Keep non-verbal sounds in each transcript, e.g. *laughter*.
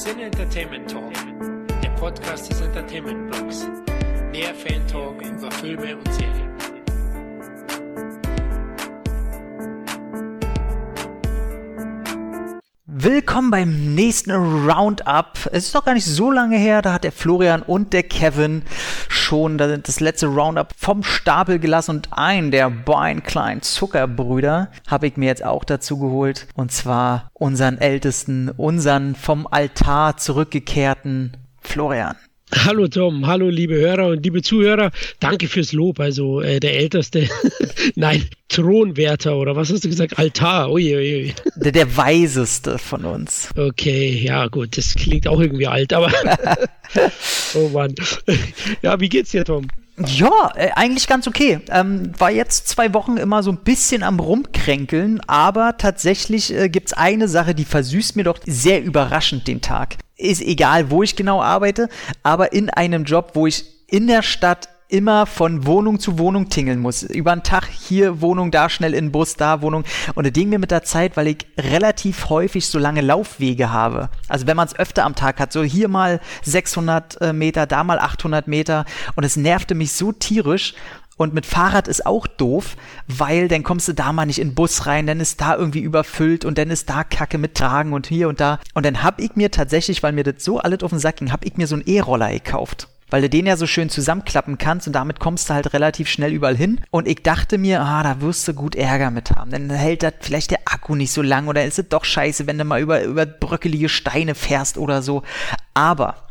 Sin Entertainment Talk, der Podcast des Entertainment Blogs. Mehr Fan Talk über Filme und Serien. Willkommen beim nächsten Roundup. Es ist noch gar nicht so lange her, da hat der Florian und der Kevin schon das letzte Roundup vom Stapel gelassen und einen der beiden kleinen Zuckerbrüder habe ich mir jetzt auch dazu geholt und zwar unseren ältesten, unseren vom Altar zurückgekehrten Florian. Hallo Tom, hallo liebe Hörer und liebe Zuhörer. Danke fürs Lob. Also äh, der älteste, *laughs* nein, Thronwärter oder was hast du gesagt? Altar. Ui, ui. Der, der weiseste von uns. Okay, ja gut, das klingt auch irgendwie alt, aber *laughs* *laughs* oh Mann. Ja, wie geht's dir, Tom? Ja, äh, eigentlich ganz okay. Ähm, war jetzt zwei Wochen immer so ein bisschen am Rumkränkeln, aber tatsächlich äh, gibt es eine Sache, die versüßt mir doch sehr überraschend den Tag. Ist egal, wo ich genau arbeite, aber in einem Job, wo ich in der Stadt immer von Wohnung zu Wohnung tingeln muss. Über einen Tag hier Wohnung, da schnell in den Bus, da Wohnung. Und das ging mir mit der Zeit, weil ich relativ häufig so lange Laufwege habe. Also wenn man es öfter am Tag hat, so hier mal 600 äh, Meter, da mal 800 Meter. Und es nervte mich so tierisch. Und mit Fahrrad ist auch doof, weil dann kommst du da mal nicht in den Bus rein, dann ist da irgendwie überfüllt und dann ist da Kacke mit Tragen und hier und da. Und dann hab ich mir tatsächlich, weil mir das so alles auf den Sack ging, hab ich mir so einen E-Roller gekauft weil du den ja so schön zusammenklappen kannst und damit kommst du halt relativ schnell überall hin. Und ich dachte mir, ah, da wirst du gut Ärger mit haben. Dann hält das vielleicht der Akku nicht so lang oder ist es doch scheiße, wenn du mal über, über bröckelige Steine fährst oder so. Aber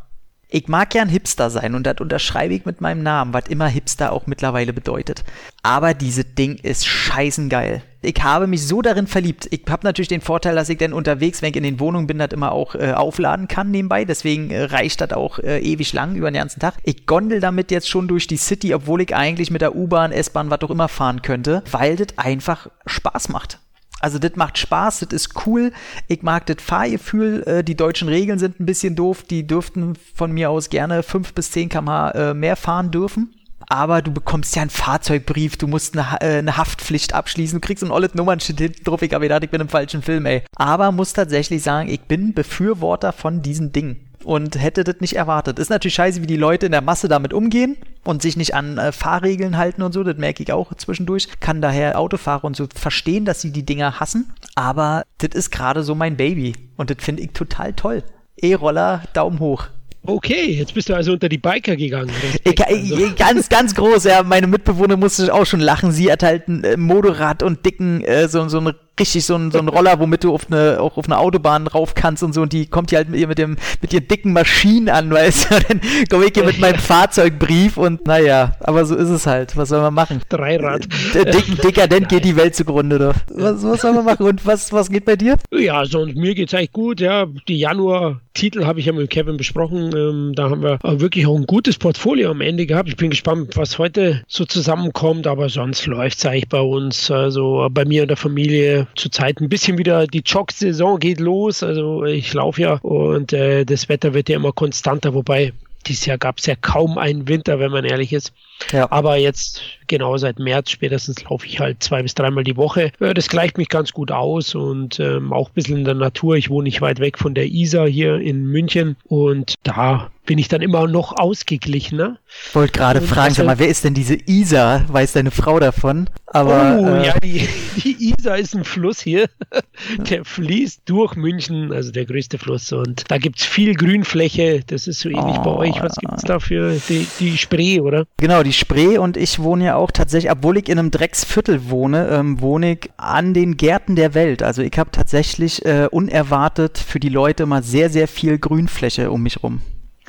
ich mag gern Hipster sein und das unterschreibe ich mit meinem Namen, was immer Hipster auch mittlerweile bedeutet. Aber dieses Ding ist scheißengeil. Ich habe mich so darin verliebt. Ich habe natürlich den Vorteil, dass ich dann unterwegs, wenn ich in den Wohnungen bin, das immer auch äh, aufladen kann nebenbei. Deswegen äh, reicht das auch äh, ewig lang über den ganzen Tag. Ich gondel damit jetzt schon durch die City, obwohl ich eigentlich mit der U-Bahn, S-Bahn, was auch immer fahren könnte, weil das einfach Spaß macht. Also das macht Spaß, das ist cool. Ich mag das Fahrgefühl. Äh, die deutschen Regeln sind ein bisschen doof. Die dürften von mir aus gerne 5 bis 10 km/h äh, mehr fahren dürfen. Aber du bekommst ja einen Fahrzeugbrief, du musst eine, äh, eine Haftpflicht abschließen, du kriegst ein olles Nummernschild hinten drauf. Ich habe gedacht, ich bin im falschen Film, ey. Aber muss tatsächlich sagen, ich bin Befürworter von diesen Dingen und hätte das nicht erwartet. Ist natürlich scheiße, wie die Leute in der Masse damit umgehen und sich nicht an äh, Fahrregeln halten und so. Das merke ich auch zwischendurch. Kann daher Autofahrer und so verstehen, dass sie die Dinger hassen. Aber das ist gerade so mein Baby und das finde ich total toll. E-Roller, Daumen hoch. Okay, jetzt bist du also unter die Biker gegangen. Ich, also. Ganz, ganz groß, ja. Meine Mitbewohner musste auch schon lachen. Sie hat halt ein äh, Motorrad und dicken, äh, so, so ein richtig so ein, so ein Roller, womit du auf eine, auch auf eine Autobahn rauf kannst und so. Und die kommt hier halt mit, ihr, mit dem, mit ihren dicken Maschinen an, *laughs* weißt du. Dann komme ich hier mit meinem Fahrzeugbrief und naja, aber so ist es halt. Was soll man machen? Dreirad. Dick, dekadent geht die Welt zugrunde, doch. Was, was soll man machen? Und was, was geht bei dir? Ja, sonst mir geht's eigentlich gut, ja. Die Januar-Titel habe ich ja mit Kevin besprochen. Ähm, da haben wir wirklich auch ein gutes Portfolio am Ende gehabt. Ich bin gespannt, was heute so zusammenkommt, aber sonst läuft's eigentlich bei uns. Also bei mir und der Familie zurzeit ein bisschen wieder, die Jog-Saison geht los. Also ich laufe ja und äh, das Wetter wird ja immer konstanter, wobei dieses Jahr gab es ja kaum einen Winter, wenn man ehrlich ist. Ja. Aber jetzt, genau seit März spätestens, laufe ich halt zwei bis dreimal die Woche. Das gleicht mich ganz gut aus und ähm, auch ein bisschen in der Natur. Ich wohne nicht weit weg von der Isar hier in München und da bin ich dann immer noch ausgeglichener. Wollte gerade fragen, sag mal, wer ist denn diese Isar? Weiß deine Frau davon? Aber, oh, äh, ja, die, die Isar ist ein Fluss hier. *laughs* Der fließt durch München, also der größte Fluss. Und da gibt es viel Grünfläche. Das ist so ähnlich oh, bei euch. Was gibt es da für die, die Spree, oder? Genau, die Spree. Und ich wohne ja auch tatsächlich, obwohl ich in einem Drecksviertel wohne, ähm, wohne ich an den Gärten der Welt. Also ich habe tatsächlich äh, unerwartet für die Leute mal sehr, sehr viel Grünfläche um mich rum.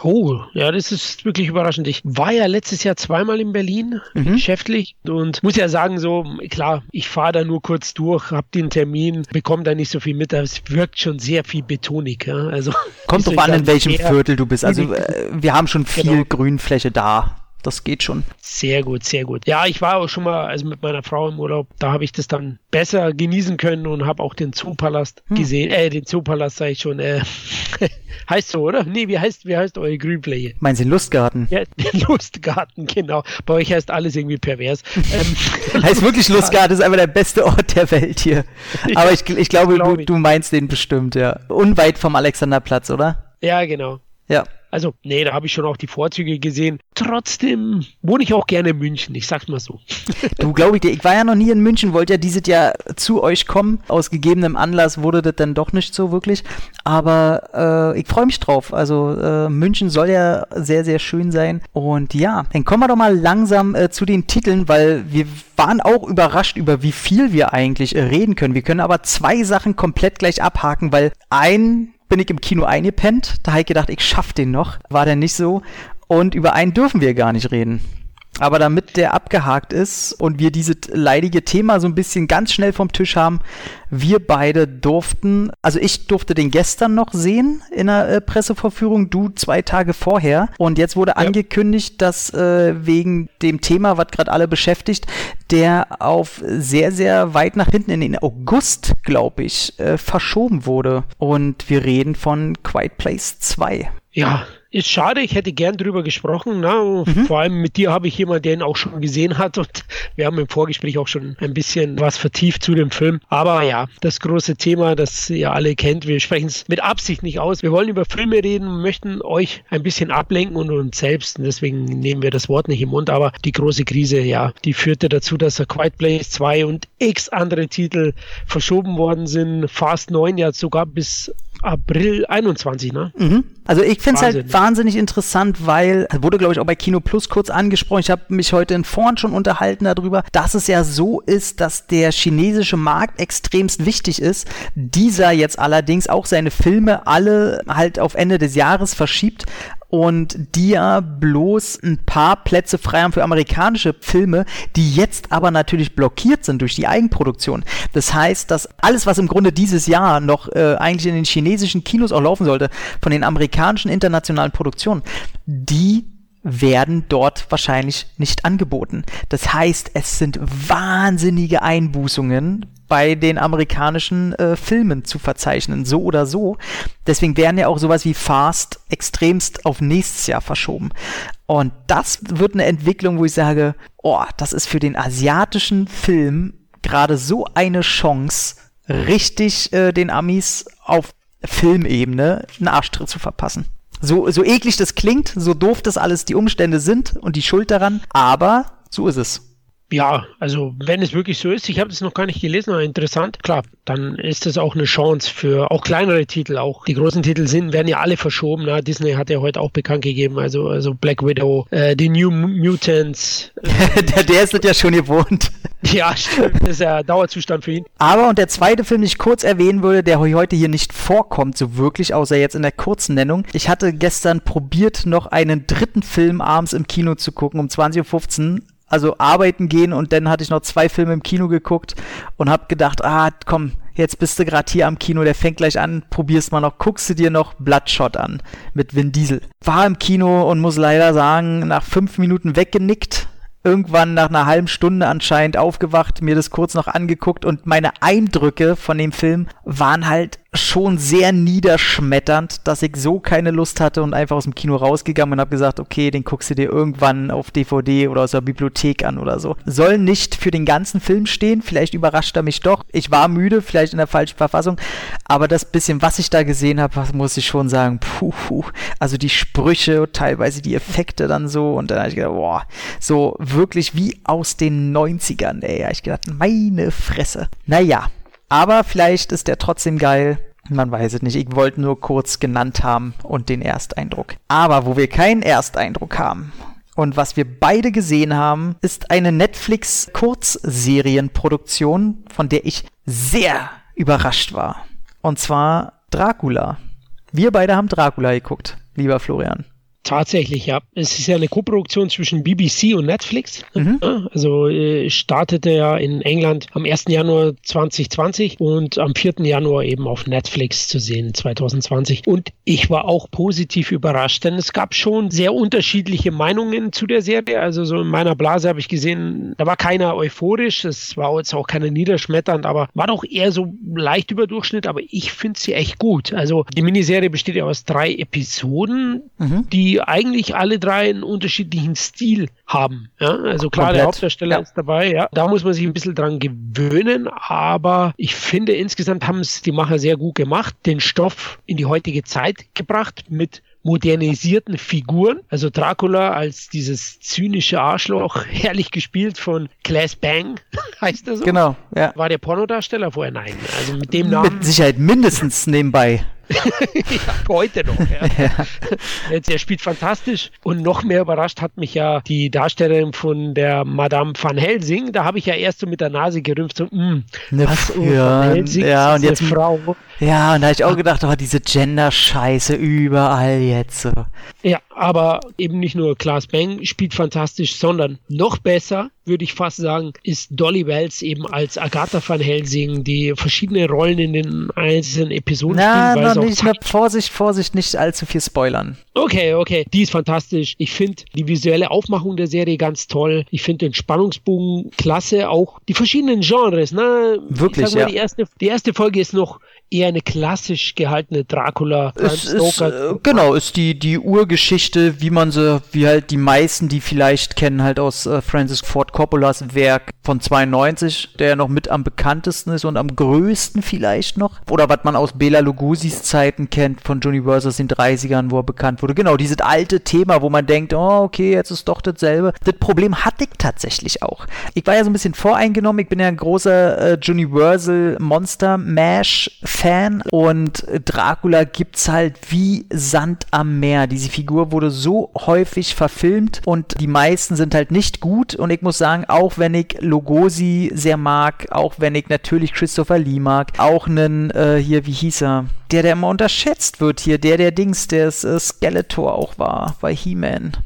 Oh, ja, das ist wirklich überraschend. Ich war ja letztes Jahr zweimal in Berlin, mhm. geschäftlich, und muss ja sagen, so, klar, ich fahre da nur kurz durch, hab den Termin, bekomme da nicht so viel mit, aber es wirkt schon sehr viel Betonik. Ja? Also, Kommt *laughs* drauf an, in welchem Viertel du bist. Also, *laughs* äh, wir haben schon viel genau. Grünfläche da das geht schon. Sehr gut, sehr gut. Ja, ich war auch schon mal also mit meiner Frau im Urlaub, da habe ich das dann besser genießen können und habe auch den Zoopalast hm. gesehen. Äh, den Zoopalast sage ich schon. Äh, *laughs* heißt so, oder? Nee, wie heißt, wie heißt eure Grünfläche? Meinen Sie Lustgarten? Ja, *laughs* Lustgarten, genau. Bei euch heißt alles irgendwie pervers. ähm, *laughs* heißt wirklich Lustgarten, ist einfach der beste Ort der Welt hier. Aber ich, ich glaube, glaub. Du, du meinst den bestimmt, ja. Unweit vom Alexanderplatz, oder? Ja, genau. Ja. Also, nee, da habe ich schon auch die Vorzüge gesehen. Trotzdem wohne ich auch gerne in München, ich sag's mal so. *laughs* Du, glaube ich dir, ich war ja noch nie in München, wollte ja dieses Jahr zu euch kommen. Aus gegebenem Anlass wurde das dann doch nicht so wirklich. Aber äh, ich freue mich drauf. Also, äh, München soll ja sehr, sehr schön sein. Und ja, dann kommen wir doch mal langsam äh, zu den Titeln, weil wir waren auch überrascht über wie viel wir eigentlich äh, reden können. Wir können aber zwei Sachen komplett gleich abhaken, weil ein bin ich im Kino eingepennt. Da habe ich gedacht, ich schaff den noch. War der nicht so. Und über einen dürfen wir gar nicht reden. Aber damit der abgehakt ist und wir dieses leidige Thema so ein bisschen ganz schnell vom Tisch haben, wir beide durften, also ich durfte den gestern noch sehen in der äh, Presseverführung, du zwei Tage vorher. Und jetzt wurde ja. angekündigt, dass äh, wegen dem Thema, was gerade alle beschäftigt, der auf sehr, sehr weit nach hinten in den August, glaube ich, äh, verschoben wurde. Und wir reden von Quiet Place 2. Ja, ist schade, ich hätte gern drüber gesprochen. Ne? Mhm. Vor allem mit dir habe ich jemanden, der ihn auch schon gesehen hat und *laughs* wir haben im Vorgespräch auch schon ein bisschen was vertieft zu dem Film. Aber ja, das große Thema, das ihr alle kennt, wir sprechen es mit Absicht nicht aus. Wir wollen über Filme reden, möchten euch ein bisschen ablenken und uns selbst. Und deswegen nehmen wir das Wort nicht im Mund. Aber die große Krise, ja, die führte dazu, dass der Quiet Place 2 und x andere Titel verschoben worden sind. Fast 9 ja sogar bis April 21, ne? Mhm. Also ich finde es halt wahnsinnig interessant, weil, wurde glaube ich auch bei Kino Plus kurz angesprochen, ich habe mich heute in Vorn schon unterhalten darüber, dass es ja so ist, dass der chinesische Markt extremst wichtig ist. Dieser jetzt allerdings auch seine Filme alle halt auf Ende des Jahres verschiebt und die ja bloß ein paar Plätze frei haben für amerikanische Filme, die jetzt aber natürlich blockiert sind durch die Eigenproduktion. Das heißt, dass alles, was im Grunde dieses Jahr noch äh, eigentlich in den chinesischen Kinos auch laufen sollte, von den amerikanischen internationalen Produktionen, die werden dort wahrscheinlich nicht angeboten. Das heißt, es sind wahnsinnige Einbußungen bei den amerikanischen äh, Filmen zu verzeichnen, so oder so. Deswegen werden ja auch sowas wie Fast extremst auf nächstes Jahr verschoben. Und das wird eine Entwicklung, wo ich sage, oh, das ist für den asiatischen Film gerade so eine Chance, richtig äh, den Amis auf Filmebene einen Arschtritt zu verpassen. So, so eklig das klingt, so doof das alles die Umstände sind und die Schuld daran, aber so ist es. Ja, also wenn es wirklich so ist, ich habe es noch gar nicht gelesen, aber interessant, klar, dann ist das auch eine Chance für auch kleinere Titel. Auch die großen Titel sind, werden ja alle verschoben. Ne? Disney hat ja heute auch bekannt gegeben, also, also Black Widow, äh, die New Mutants. Äh, *laughs* der, der ist ja schon gewohnt. *laughs* Ja, stimmt, das ist ja Dauerzustand für ihn. Aber und der zweite Film, den ich kurz erwähnen würde, der heute hier nicht vorkommt, so wirklich, außer jetzt in der kurzen Nennung. Ich hatte gestern probiert, noch einen dritten Film abends im Kino zu gucken, um 20.15 Uhr also arbeiten gehen und dann hatte ich noch zwei Filme im Kino geguckt und hab gedacht, ah, komm, jetzt bist du gerade hier am Kino, der fängt gleich an, probierst mal noch, guckst du dir noch Bloodshot an mit Vin Diesel. War im Kino und muss leider sagen, nach fünf Minuten weggenickt, irgendwann nach einer halben Stunde anscheinend aufgewacht, mir das kurz noch angeguckt und meine Eindrücke von dem Film waren halt schon sehr niederschmetternd, dass ich so keine Lust hatte und einfach aus dem Kino rausgegangen und habe gesagt, okay, den guckst du dir irgendwann auf DVD oder aus der Bibliothek an oder so. Soll nicht für den ganzen Film stehen, vielleicht überrascht er mich doch. Ich war müde, vielleicht in der falschen Verfassung, aber das bisschen, was ich da gesehen habe, muss ich schon sagen, puh, puh. also die Sprüche, teilweise die Effekte dann so und dann habe ich gedacht, boah, so wirklich wie aus den 90ern, ey. habe ich gedacht, meine Fresse. Naja, aber vielleicht ist der trotzdem geil. Man weiß es nicht. Ich wollte nur kurz genannt haben und den Ersteindruck. Aber wo wir keinen Ersteindruck haben und was wir beide gesehen haben, ist eine Netflix-Kurzserienproduktion, von der ich sehr überrascht war. Und zwar Dracula. Wir beide haben Dracula geguckt, lieber Florian. Tatsächlich, ja. Es ist ja eine Koproduktion zwischen BBC und Netflix. Mhm. Also äh, startete ja in England am 1. Januar 2020 und am 4. Januar eben auf Netflix zu sehen 2020. Und ich war auch positiv überrascht, denn es gab schon sehr unterschiedliche Meinungen zu der Serie. Also so in meiner Blase habe ich gesehen, da war keiner euphorisch, es war jetzt auch keiner niederschmetternd, aber war doch eher so leicht über Durchschnitt, aber ich finde sie echt gut. Also die Miniserie besteht ja aus drei Episoden, mhm. die die eigentlich alle drei einen unterschiedlichen Stil haben. Ja? Also klar, Komplett. der Hauptdarsteller Ja. ist dabei, ja. Da muss man sich ein bisschen dran gewöhnen, aber ich finde, insgesamt haben es die Macher sehr gut gemacht, den Stoff in die heutige Zeit gebracht mit modernisierten Figuren. Also Dracula als dieses zynische Arschloch, *laughs* herrlich gespielt von Class Bang, *laughs* heißt er so. Genau, ja. War der Pornodarsteller vorher? Nein. Also mit dem Namen Mit Sicherheit mindestens nebenbei. *laughs* ja, heute noch. *laughs* Ja. Jetzt, er spielt fantastisch und noch mehr überrascht hat mich ja die Darstellerin von der Madame van Helsing. Da habe ich ja erst so mit der Nase gerümpft, so, mh, Ne, was, oh, ja, van Helsing ja, und jetzt- Frau. Ja, und da habe ich auch gedacht, oh, diese Gender-Scheiße überall jetzt so. Ja, aber eben nicht nur Klaas Bang spielt fantastisch, sondern noch besser, würde ich fast sagen, ist Dolly Wells eben als Agatha van Helsing, die verschiedene Rollen in den einzelnen Episoden Na, spielt, auch nicht, na, Vorsicht, Vorsicht, nicht allzu viel spoilern. Okay, okay, die ist fantastisch. Ich finde die visuelle Aufmachung der Serie ganz toll. Ich finde den Spannungsbogen klasse, auch die verschiedenen Genres. Ne? Wirklich, mal, ja. die, erste, die erste Folge ist noch eher eine klassisch gehaltene Dracula. Es ist, äh, genau, ist die, die Urgeschichte, wie man sie, wie halt die meisten, die vielleicht kennen, halt aus äh, Francis Ford Coppolas Werk von 92, der ja noch mit am bekanntesten ist und am größten vielleicht noch. Oder was man aus Bela Lugosi's Zeiten kennt, von Universal aus den 30ern, wo er bekannt wurde. Genau, dieses alte Thema, wo man denkt, oh, okay, jetzt ist doch dasselbe. Das Problem hatte ich tatsächlich auch. Ich war ja so ein bisschen voreingenommen, ich bin ja ein großer äh, Universal Monster Mash Fan und Dracula gibt's halt wie Sand am Meer. Diese Figur wurde so häufig verfilmt und die meisten sind halt nicht gut und ich muss sagen, auch wenn ich Lugosi sehr mag, auch wenn ich natürlich Christopher Lee mag, auch einen, äh, hier, wie hieß er? Der, der immer unterschätzt wird hier, der, der Dings, der es, äh, Skeletor auch war, bei He-Man.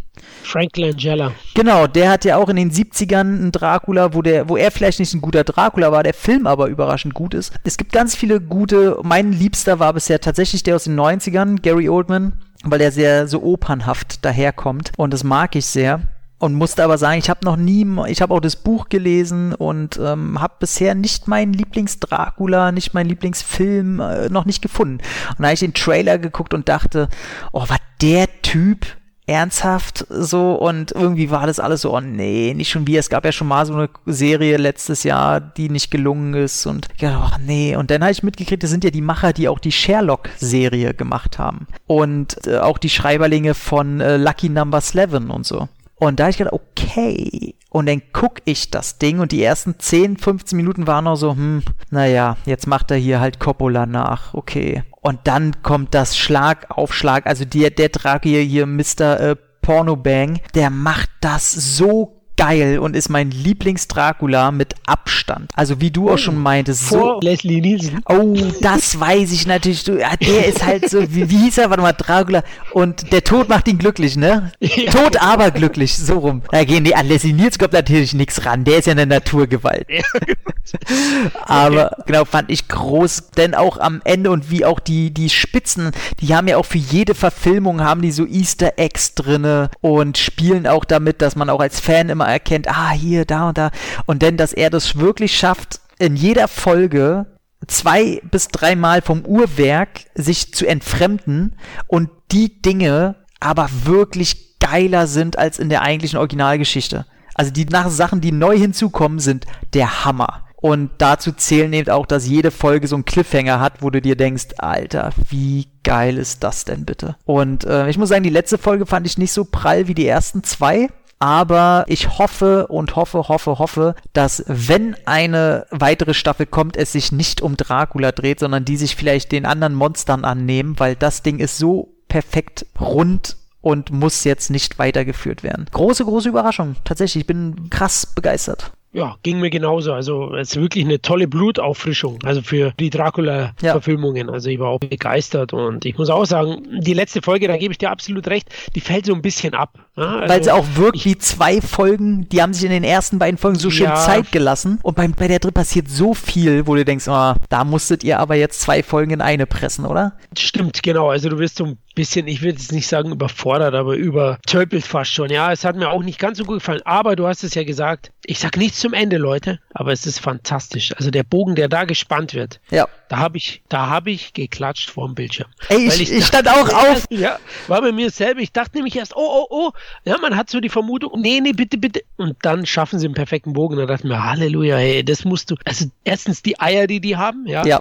Frank Langella. Genau, der hat ja auch in den 70ern einen Dracula, wo der, wo er vielleicht nicht ein guter Dracula war, der Film aber überraschend gut ist. Es gibt ganz viele gute, mein Liebster war bisher tatsächlich der aus den 90ern, Gary Oldman, weil er sehr so opernhaft daherkommt und das mag ich sehr. Und musste aber sagen, ich habe noch nie, ich habe auch das Buch gelesen und ähm, habe bisher nicht meinen Lieblings-Dracula, nicht meinen Lieblingsfilm äh, noch nicht gefunden. Und da habe ich den Trailer geguckt und dachte, oh, was der Typ ernsthaft so und irgendwie war das alles so, oh nee, nicht schon wie, es gab ja schon mal so eine Serie letztes Jahr, die nicht gelungen ist und ich dachte, oh nee, und dann habe ich mitgekriegt, das sind ja die Macher, die auch die Sherlock-Serie gemacht haben und äh, auch die Schreiberlinge von äh, Lucky Number 11 und so. Und da habe ich gedacht, okay. Und dann guck ich das Ding und die ersten 10, 15 Minuten waren noch so, hm, naja, jetzt macht er hier halt Coppola nach, okay. Und dann kommt das Schlag auf Schlag, also der, der Drake hier, hier Mr. Äh, Pornobang, der macht das so geil und ist mein Lieblings-Dracula mit Abstand. Also wie du auch schon meintest, so Vor Leslie Nielsen. Oh, das weiß ich natürlich. Du, ja, der ist halt so, wie, wie hieß er? Warte mal, Dracula. Und der Tod macht ihn glücklich, ne? Ja. Tod aber glücklich, so rum. Da gehen die an Leslie Niels kommt natürlich nichts ran. Der ist ja eine Naturgewalt. *laughs* Aber genau, fand ich groß, denn auch am Ende und wie auch die, die Spitzen, die haben ja auch für jede Verfilmung haben die so Easter Eggs drinne und spielen auch damit, dass man auch als Fan immer erkennt, ah, hier, da und da. Und denn, dass er das wirklich schafft, in jeder Folge zwei bis dreimal vom Uhrwerk sich zu entfremden und die Dinge aber wirklich geiler sind als in der eigentlichen Originalgeschichte. Also die nach Sachen, die neu hinzukommen, sind der Hammer. Und dazu zählen eben auch, dass jede Folge so einen Cliffhanger hat, wo du dir denkst, Alter, wie geil ist das denn bitte? Und äh, ich muss sagen, die letzte Folge fand ich nicht so prall wie die ersten zwei. Aber ich hoffe und hoffe, hoffe, hoffe, dass wenn eine weitere Staffel kommt, es sich nicht um Dracula dreht, sondern die sich vielleicht den anderen Monstern annehmen, weil das Ding ist so perfekt rund und muss jetzt nicht weitergeführt werden. Große, große Überraschung. Tatsächlich, ich bin krass begeistert. Ja, ging mir genauso. Also es ist wirklich eine tolle Blutauffrischung. Also für die Dracula-Verfilmungen. Also ich war auch begeistert und ich muss auch sagen, die letzte Folge, da gebe ich dir absolut recht, die fällt so ein bisschen ab. Ja, also Weil sie auch wirkt wie zwei Folgen, die haben sich in den ersten beiden Folgen so schön Ja. Zeit gelassen. Und beim, bei der dritten passiert so viel, wo du denkst, oh, da musstet ihr aber jetzt zwei Folgen in eine pressen, oder? Stimmt, genau. Also du wirst so ein bisschen, ich will jetzt nicht sagen überfordert, aber übertölpelt fast schon. Ja, es hat mir auch nicht ganz so gut gefallen. Aber du hast es ja gesagt, ich sag nichts zum Ende, Leute, aber es ist fantastisch. Also der Bogen, der da gespannt wird. Ja. Da habe ich, da habe ich geklatscht vor dem Bildschirm. Ey, ich, ich, ich stand auch auf. Ja, war bei mir selber. Ich dachte nämlich erst, oh, oh, oh. Ja, man hat so die Vermutung, nee, nee, bitte, bitte. Und dann schaffen sie einen perfekten Bogen. Da dachte ich mir, Halleluja, hey, das musst du. Also erstens die Eier, die die haben, ja. Ja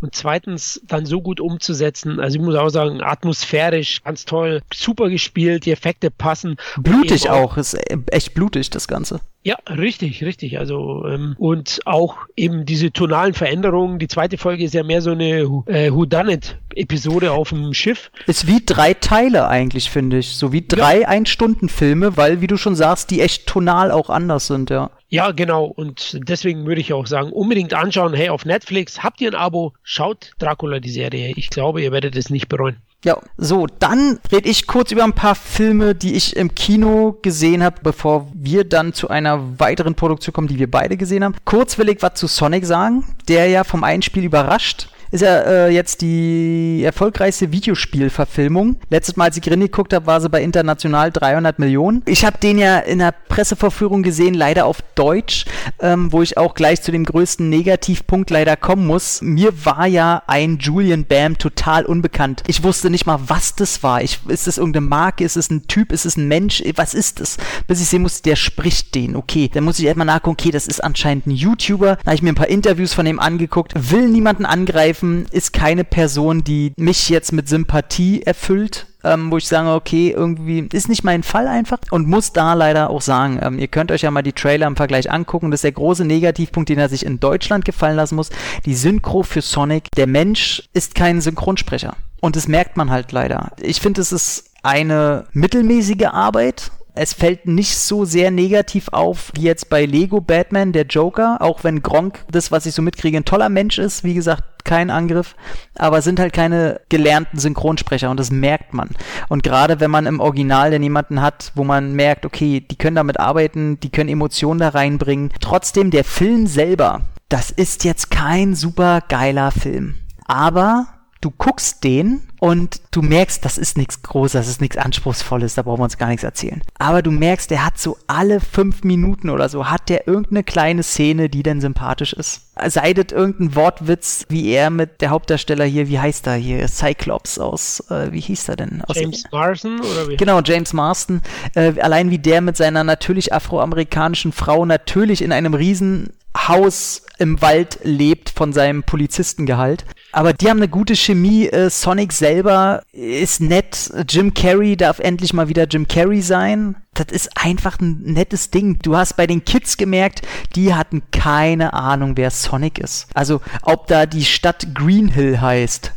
und zweitens dann so gut umzusetzen. Also ich muss auch sagen, atmosphärisch ganz toll, super gespielt, die Effekte passen. Blutig auch, ist echt blutig das Ganze. Ja, richtig, richtig. Also ähm, und auch eben diese tonalen Veränderungen. Die zweite Folge ist ja mehr so eine äh, Whodunit-Episode auf dem Schiff. Ist wie drei Teile eigentlich, finde ich. So wie drei ja. Ein-Stunden-Filme, weil, wie du schon sagst, die echt tonal auch anders sind, ja. Ja, genau. Und deswegen würde ich auch sagen, unbedingt anschauen. Hey, auf Netflix habt ihr ein Abo, schaut Dracula die Serie. Ich glaube, ihr werdet es nicht bereuen. Ja, so, dann rede ich kurz über ein paar Filme, die ich im Kino gesehen habe, bevor wir dann zu einer weiteren Produktion kommen, die wir beide gesehen haben. Kurz will ich was zu Sonic sagen, der ja vom Einspiel überrascht ist ja äh, jetzt die erfolgreichste Videospielverfilmung. Letztes Mal, als ich Grin geguckt habe, war sie bei international 300 Millionen. Ich habe den ja in der Presseverführung gesehen, leider auf Deutsch, ähm, wo ich auch gleich zu dem größten Negativpunkt leider kommen muss. Mir war ja ein Julian Bam total unbekannt. Ich wusste nicht mal, was das war. Ich, ist das irgendeine Marke? Ist es ein Typ? Ist es ein Mensch? Was ist das? Bis ich sehen musste, der spricht den. Okay, dann muss ich erstmal nachgucken, okay, das ist anscheinend ein YouTuber. Da habe ich mir ein paar Interviews von ihm angeguckt. Will niemanden angreifen Streifen ist keine Person, die mich jetzt mit Sympathie erfüllt. Ähm, wo ich sage, okay, irgendwie ist nicht mein Fall einfach und muss da leider auch sagen, ähm, ihr könnt euch ja mal die Trailer im Vergleich angucken. Das ist der große Negativpunkt, den er sich in Deutschland gefallen lassen muss. Die Synchro für Sonic. Der Mensch ist kein Synchronsprecher. Und das merkt man halt leider. Ich finde, es ist eine mittelmäßige Arbeit es fällt nicht so sehr negativ auf wie jetzt bei Lego Batman, der Joker, auch wenn Gronk, das, was ich so mitkriege, ein toller Mensch ist, wie gesagt, kein Angriff, aber sind halt keine gelernten Synchronsprecher und das merkt man. Und gerade wenn man im Original dann jemanden hat, wo man merkt, okay, die können damit arbeiten, die können Emotionen da reinbringen, trotzdem der Film selber, das ist jetzt kein super geiler Film. Aber du guckst den und du merkst, das ist nichts Großes, das ist nichts Anspruchsvolles, da brauchen wir uns gar nichts erzählen. Aber du merkst, der hat so alle fünf Minuten oder so, hat der irgendeine kleine Szene, die dann sympathisch ist. Seidet irgendein Wortwitz, wie er mit der Hauptdarsteller hier, wie heißt er hier, Cyclops aus, äh, wie hieß er denn? Aus James Marston oder wie? Genau, James Marston. Äh, allein wie der mit seiner natürlich afroamerikanischen Frau natürlich in einem riesen Haus im Wald lebt von seinem Polizistengehalt. Aber die haben eine gute Chemie. Äh, Sonic selber ist nett. Jim Carrey darf endlich mal wieder Jim Carrey sein. Das ist einfach ein nettes Ding. Du hast bei den Kids gemerkt, die hatten keine Ahnung, wer Sonic ist. Also, ob da die Stadt Green Hill heißt,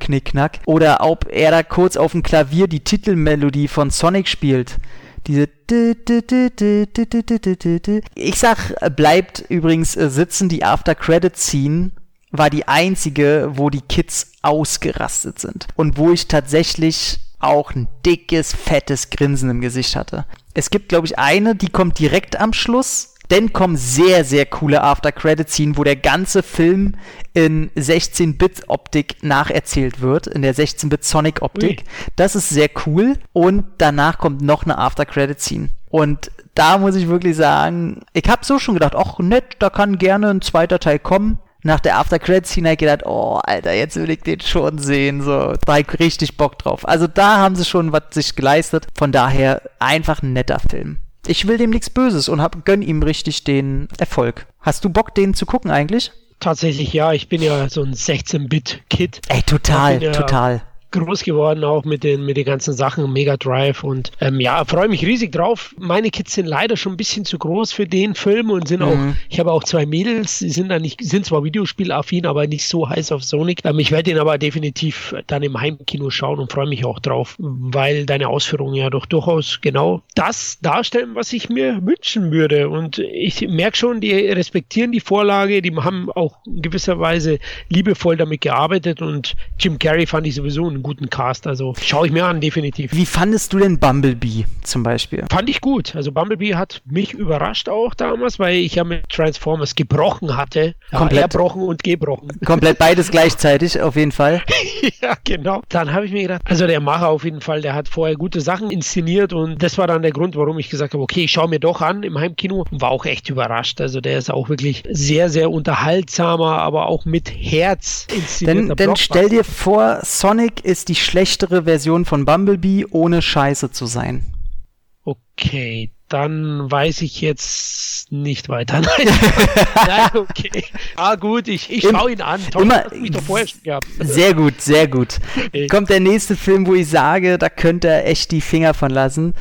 knickknack, oder ob er da kurz auf dem Klavier die Titelmelodie von Sonic spielt. Diese ich sag, bleibt übrigens sitzen, die After Credit Scene war die einzige, wo die Kids ausgerastet sind. Und wo ich tatsächlich auch ein dickes, fettes Grinsen im Gesicht hatte. Es gibt, glaube ich, eine, die kommt direkt am Schluss. Dann kommen sehr, sehr coole After-Credit-Scene, wo der ganze Film in 16-Bit-Optik nacherzählt wird, in der 16-Bit-Sonic-Optik. Das ist sehr cool. Und danach kommt noch eine After-Credit-Scene. Und da muss ich wirklich sagen, ich habe so schon gedacht, ach nett, da kann gerne ein zweiter Teil kommen nach der After Credits ich gedacht, oh, Alter, jetzt will ich den schon sehen, so, da habe ich richtig Bock drauf. Also da haben sie schon was sich geleistet, von daher einfach ein netter Film. Ich will dem nichts Böses und hab, gönn ihm richtig den Erfolg. Hast du Bock, den zu gucken eigentlich? Tatsächlich ja, ich bin ja so ein 16-Bit-Kid. Ey, total, ja, total groß geworden, auch mit den, mit den ganzen Sachen, Mega Drive und ähm, ja, freue mich riesig drauf. Meine Kids sind leider schon ein bisschen zu groß für den Film und sind mhm. auch, ich habe auch zwei Mädels, die sind da nicht, sind zwar Videospielaffin, aber nicht so heiß auf Sonic. Ähm, ich werde ihn aber definitiv dann im Heimkino schauen und freue mich auch drauf, weil deine Ausführungen ja doch durchaus genau das darstellen, was ich mir wünschen würde. Und ich merke schon, die respektieren die Vorlage, die haben auch in gewisser Weise liebevoll damit gearbeitet und Jim Carrey fand ich sowieso ein einen guten Cast. Also schaue ich mir an, definitiv. Wie fandest du denn Bumblebee zum Beispiel? Fand ich gut. Also Bumblebee hat mich überrascht auch damals, weil ich ja mit Transformers gebrochen hatte. Komplett. Ja, erbrochen und gebrochen. *laughs* Komplett beides gleichzeitig, auf jeden Fall. ja, genau. Dann habe ich mir gedacht, also der Macher auf jeden Fall, der hat vorher gute Sachen inszeniert und das war dann der Grund, warum ich gesagt habe, okay, ich schaue mir doch an im Heimkino war auch echt überrascht. Also der ist auch wirklich sehr, sehr unterhaltsamer, aber auch mit Herz inszeniert. Denn, denn stell dir vor, Sonic ist die schlechtere Version von Bumblebee, ohne scheiße zu sein. Okay, dann weiß ich jetzt nicht weiter. *laughs* Nein, Nein okay. Ah, gut, ich, ich schaue ihn an. Tom, immer, mich doch vorher gehabt. Sehr gut, sehr gut. Okay. Kommt der nächste Film, wo ich sage, da könnte er echt die Finger von lassen.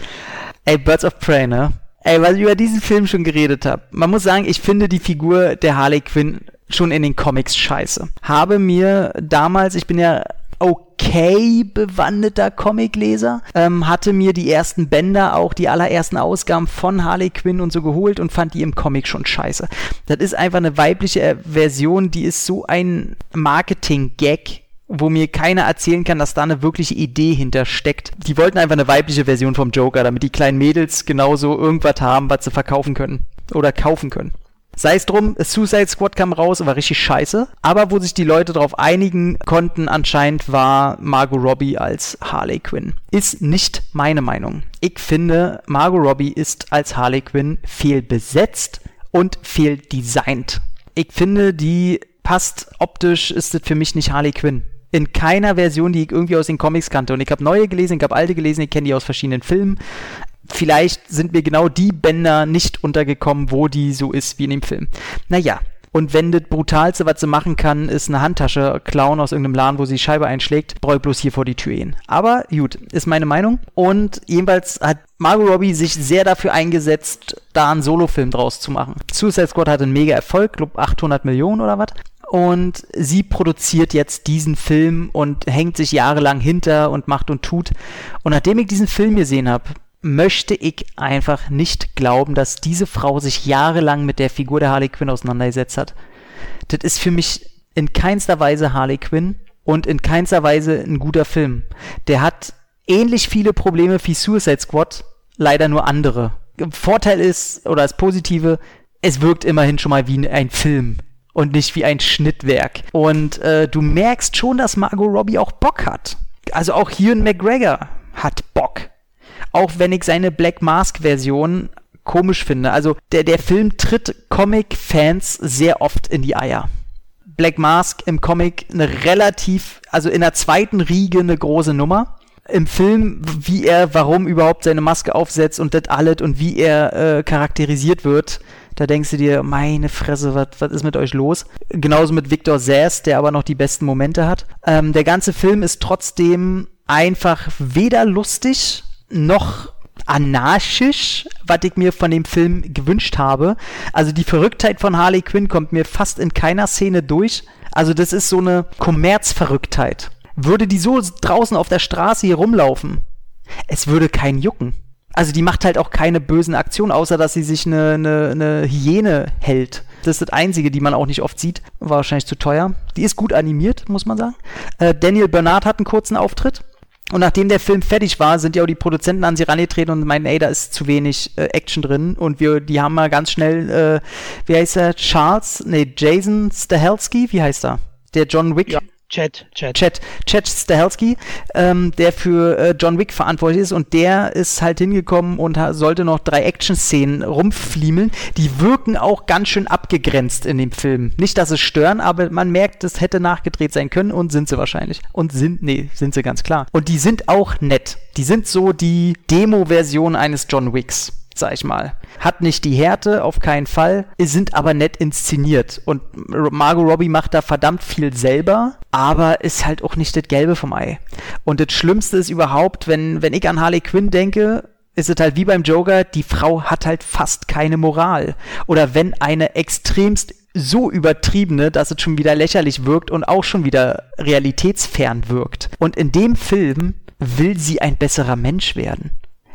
Ey, Birds of Prey, ne? Ey, was ich über diesen Film schon geredet habe. Man muss sagen, ich finde die Figur der Harley Quinn schon in den Comics scheiße. Habe mir damals, ich bin ja okay bewandeter Comicleser, ähm, hatte mir die ersten Bänder, auch die allerersten Ausgaben von Harley Quinn und so geholt und fand die im Comic schon scheiße. Das ist einfach eine weibliche Version, die ist so ein Marketing-Gag, wo mir keiner erzählen kann, dass da eine wirkliche Idee hintersteckt. Die wollten einfach eine weibliche Version vom Joker, damit die kleinen Mädels genauso irgendwas haben, was sie verkaufen können oder kaufen können. Sei es drum, Suicide Squad kam raus, war richtig scheiße. Aber wo sich die Leute darauf einigen konnten, anscheinend war Margot Robbie als Harley Quinn. Ist nicht meine Meinung. Ich finde, Margot Robbie ist als Harley Quinn fehlbesetzt und fehldesignt. Ich finde, die passt optisch, ist es für mich nicht Harley Quinn in keiner Version, die ich irgendwie aus den Comics kannte. Und ich habe neue gelesen, ich habe alte gelesen, ich kenne die aus verschiedenen Filmen vielleicht sind mir genau die Bänder nicht untergekommen, wo die so ist wie in dem Film. Naja, und wenn das Brutalste, was sie machen kann, ist eine Handtasche klauen aus irgendeinem Laden, wo sie die Scheibe einschlägt, brauche bloß hier vor die Tür gehen. Aber gut, ist meine Meinung. Und jedenfalls hat Margot Robbie sich sehr dafür eingesetzt, da einen Solofilm draus zu machen. Suicide Squad hatte einen mega Erfolg, glaube 800 Millionen oder was. Und sie produziert jetzt diesen Film und hängt sich jahrelang hinter und macht und tut. Und nachdem ich diesen Film gesehen habe, möchte ich einfach nicht glauben, dass diese Frau sich jahrelang mit der Figur der Harley Quinn auseinandergesetzt hat. Das ist für mich in keinster Weise Harley Quinn und in keinster Weise ein guter Film. Der hat ähnlich viele Probleme wie Suicide Squad, leider nur andere. Vorteil ist, oder das Positive, es wirkt immerhin schon mal wie ein Film und nicht wie ein Schnittwerk. Und äh, du merkst schon, dass Margot Robbie auch Bock hat. Also auch Ewan McGregor hat Bock auch wenn ich seine Black Mask-Version komisch finde. Also der, der Film tritt Comic-Fans sehr oft in die Eier. Black Mask im Comic eine relativ, also in der zweiten Riege eine große Nummer. Im Film, wie er, warum überhaupt seine Maske aufsetzt und das alles und wie er äh, charakterisiert wird, da denkst du dir, meine Fresse, was ist mit euch los? Genauso mit Victor Sass, der aber noch die besten Momente hat. Ähm, der ganze Film ist trotzdem einfach weder lustig noch anarchisch, was ich mir von dem Film gewünscht habe. Also die Verrücktheit von Harley Quinn kommt mir fast in keiner Szene durch. Also das ist so eine Kommerzverrücktheit. Würde die so draußen auf der Straße hier rumlaufen, es würde keinen jucken. Also die macht halt auch keine bösen Aktionen, außer dass sie sich eine, eine, eine Hyäne hält. Das ist das Einzige, die man auch nicht oft sieht. War wahrscheinlich zu teuer. Die ist gut animiert, muss man sagen. Äh, Daniel Bernard hat einen kurzen Auftritt. Und nachdem der Film fertig war, sind ja auch die Produzenten an sie rangetreten und meinen, ey, da ist zu wenig äh, Action drin. Und wir, die haben mal ganz schnell, äh, wie heißt er, Charles, nee, Jason Stahelski, wie heißt er? Der John Wick. Ja. Chad, Chad. Chad, Chad Stahelski, ähm, der für äh, John Wick verantwortlich ist und der ist halt hingekommen und sollte noch drei Action-Szenen rumfliemeln. Die wirken auch ganz schön abgegrenzt in dem Film. Nicht, dass es stören, aber man merkt, es hätte nachgedreht sein können und sind sie wahrscheinlich. Und sind, nee, sind sie ganz klar. Und die sind auch nett. Die sind so die Demo-Version eines John Wicks sag ich mal. Hat nicht die Härte, auf keinen Fall, sind aber nett inszeniert. Und Margot Robbie macht da verdammt viel selber, aber ist halt auch nicht das Gelbe vom Ei. Und das Schlimmste ist überhaupt, wenn, wenn ich an Harley Quinn denke, ist es halt wie beim Joker, die Frau hat halt fast keine Moral. Oder wenn eine extremst so übertriebene, dass es schon wieder lächerlich wirkt und auch schon wieder realitätsfern wirkt. Und in dem Film will sie ein besserer Mensch werden.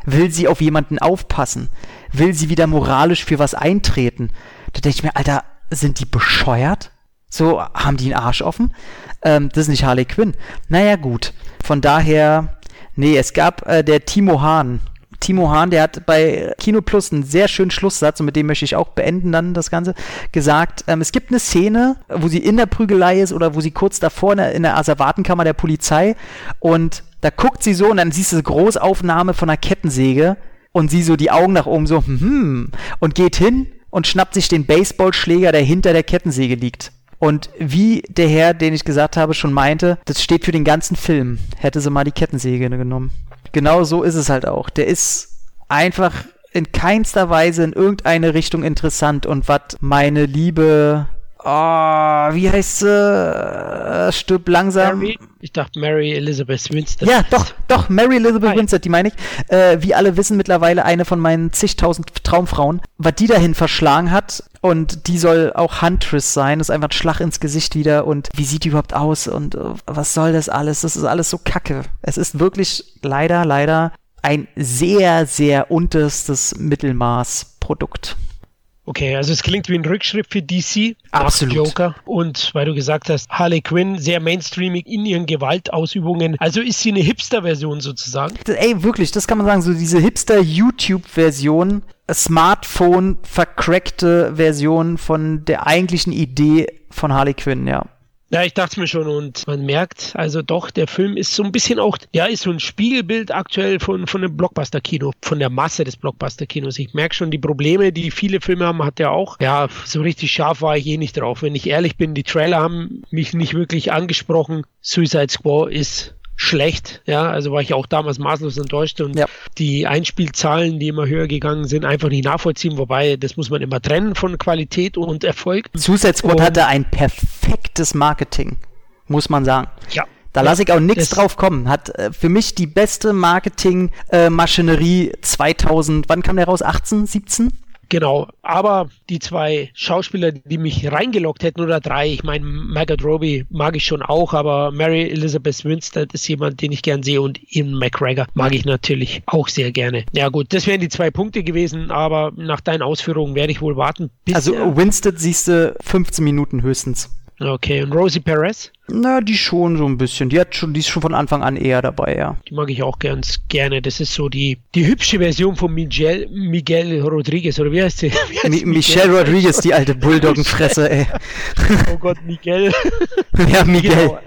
Will sie auf jemanden aufpassen? Will sie wieder moralisch für was eintreten? Da denke ich mir, Alter, sind die bescheuert? So, haben die einen Arsch offen? Ähm, das ist nicht Harley Quinn. Naja, gut. Von daher, nee, es gab äh, der Timo Hahn. Timo Hahn, der hat bei Kino Plus einen sehr schönen Schlusssatz, und mit dem möchte ich auch beenden dann das Ganze, gesagt, ähm, es gibt eine Szene, wo sie in der Prügelei ist oder wo sie kurz davor in der, in der Asservatenkammer der Polizei und da guckt sie so und dann siehst du eine Großaufnahme von einer Kettensäge und sie so die Augen nach oben so, hm, und geht hin und schnappt sich den Baseballschläger, der hinter der Kettensäge liegt. Und wie der Herr, den ich gesagt habe, schon meinte, das steht für den ganzen Film. Hätte sie mal die Kettensäge genommen. Genau so ist es halt auch. Der ist einfach in keinster Weise in irgendeine Richtung interessant und was meine liebe Oh, wie heißt sie? Äh, stirb langsam. Mary? Ich dachte Mary Elizabeth Winstead. Ja, doch, doch, Mary Elizabeth Hi. Winstead, die meine ich. Äh, wie alle wissen, mittlerweile eine von meinen zigtausend Traumfrauen. Was die dahin verschlagen hat und die soll auch Huntress sein, das ist einfach ein Schlag ins Gesicht wieder und wie sieht die überhaupt aus und uh, was soll das alles? Das ist alles so kacke. Es ist wirklich leider, leider ein sehr, sehr unterstes Mittelmaß-Produkt. Okay, also es klingt wie ein Rückschritt für DC. Absolut. Joker. Und weil du gesagt hast, Harley Quinn sehr mainstreamig in ihren Gewaltausübungen. Also ist sie eine Hipster-Version sozusagen? Ey, wirklich, das kann man sagen. So diese Hipster-YouTube-Version, Smartphone vercrackte Version von der eigentlichen Idee von Harley Quinn, ja. Ja, ich dachte mir schon und man merkt also doch, der Film ist so ein bisschen auch, ja, ist so ein Spiegelbild aktuell von, von dem Blockbuster-Kino, von der Masse des Blockbuster-Kinos. Ich merke schon die Probleme, die viele Filme haben, hat er auch. Ja, so richtig scharf war ich eh nicht drauf. Wenn ich ehrlich bin, die Trailer haben mich nicht wirklich angesprochen. Suicide Squad ist schlecht. Ja, also war ich auch damals maßlos enttäuscht und ja. die Einspielzahlen, die immer höher gegangen sind, einfach nicht nachvollziehen. Wobei, das muss man immer trennen von Qualität und Erfolg. Suicide Squad hatte ein perfektes Marketing, muss man sagen. Ja. Da lasse ich auch nichts drauf kommen. Hat äh, für mich die beste Marketing-Maschinerie äh, 2000, wann kam der raus? 18, 17? Genau, aber die zwei Schauspieler, die mich reingelockt hätten, oder drei, ich meine, Margaret Robbie mag ich schon auch, aber Mary Elizabeth Winstead ist jemand, den ich gern sehe und Ian McGregor mag ich natürlich auch sehr gerne. Ja gut, das wären die zwei Punkte gewesen, aber nach deinen Ausführungen werde ich wohl warten. Bis also Winstead siehst du 15 Minuten höchstens. Okay, und Rosie Perez? Na, die schon so ein bisschen. Die hat schon, die ist schon von Anfang an eher dabei, ja. Die mag ich auch ganz gerne. Das ist so die, die hübsche Version von Miguel, Miguel Rodriguez, oder wie heißt sie? *laughs* Wie heißt Michelle Rodriguez, die alte Bulldoggenfresse, ey. *laughs* Oh Gott, Miguel. *laughs* ja, Miguel. Genau.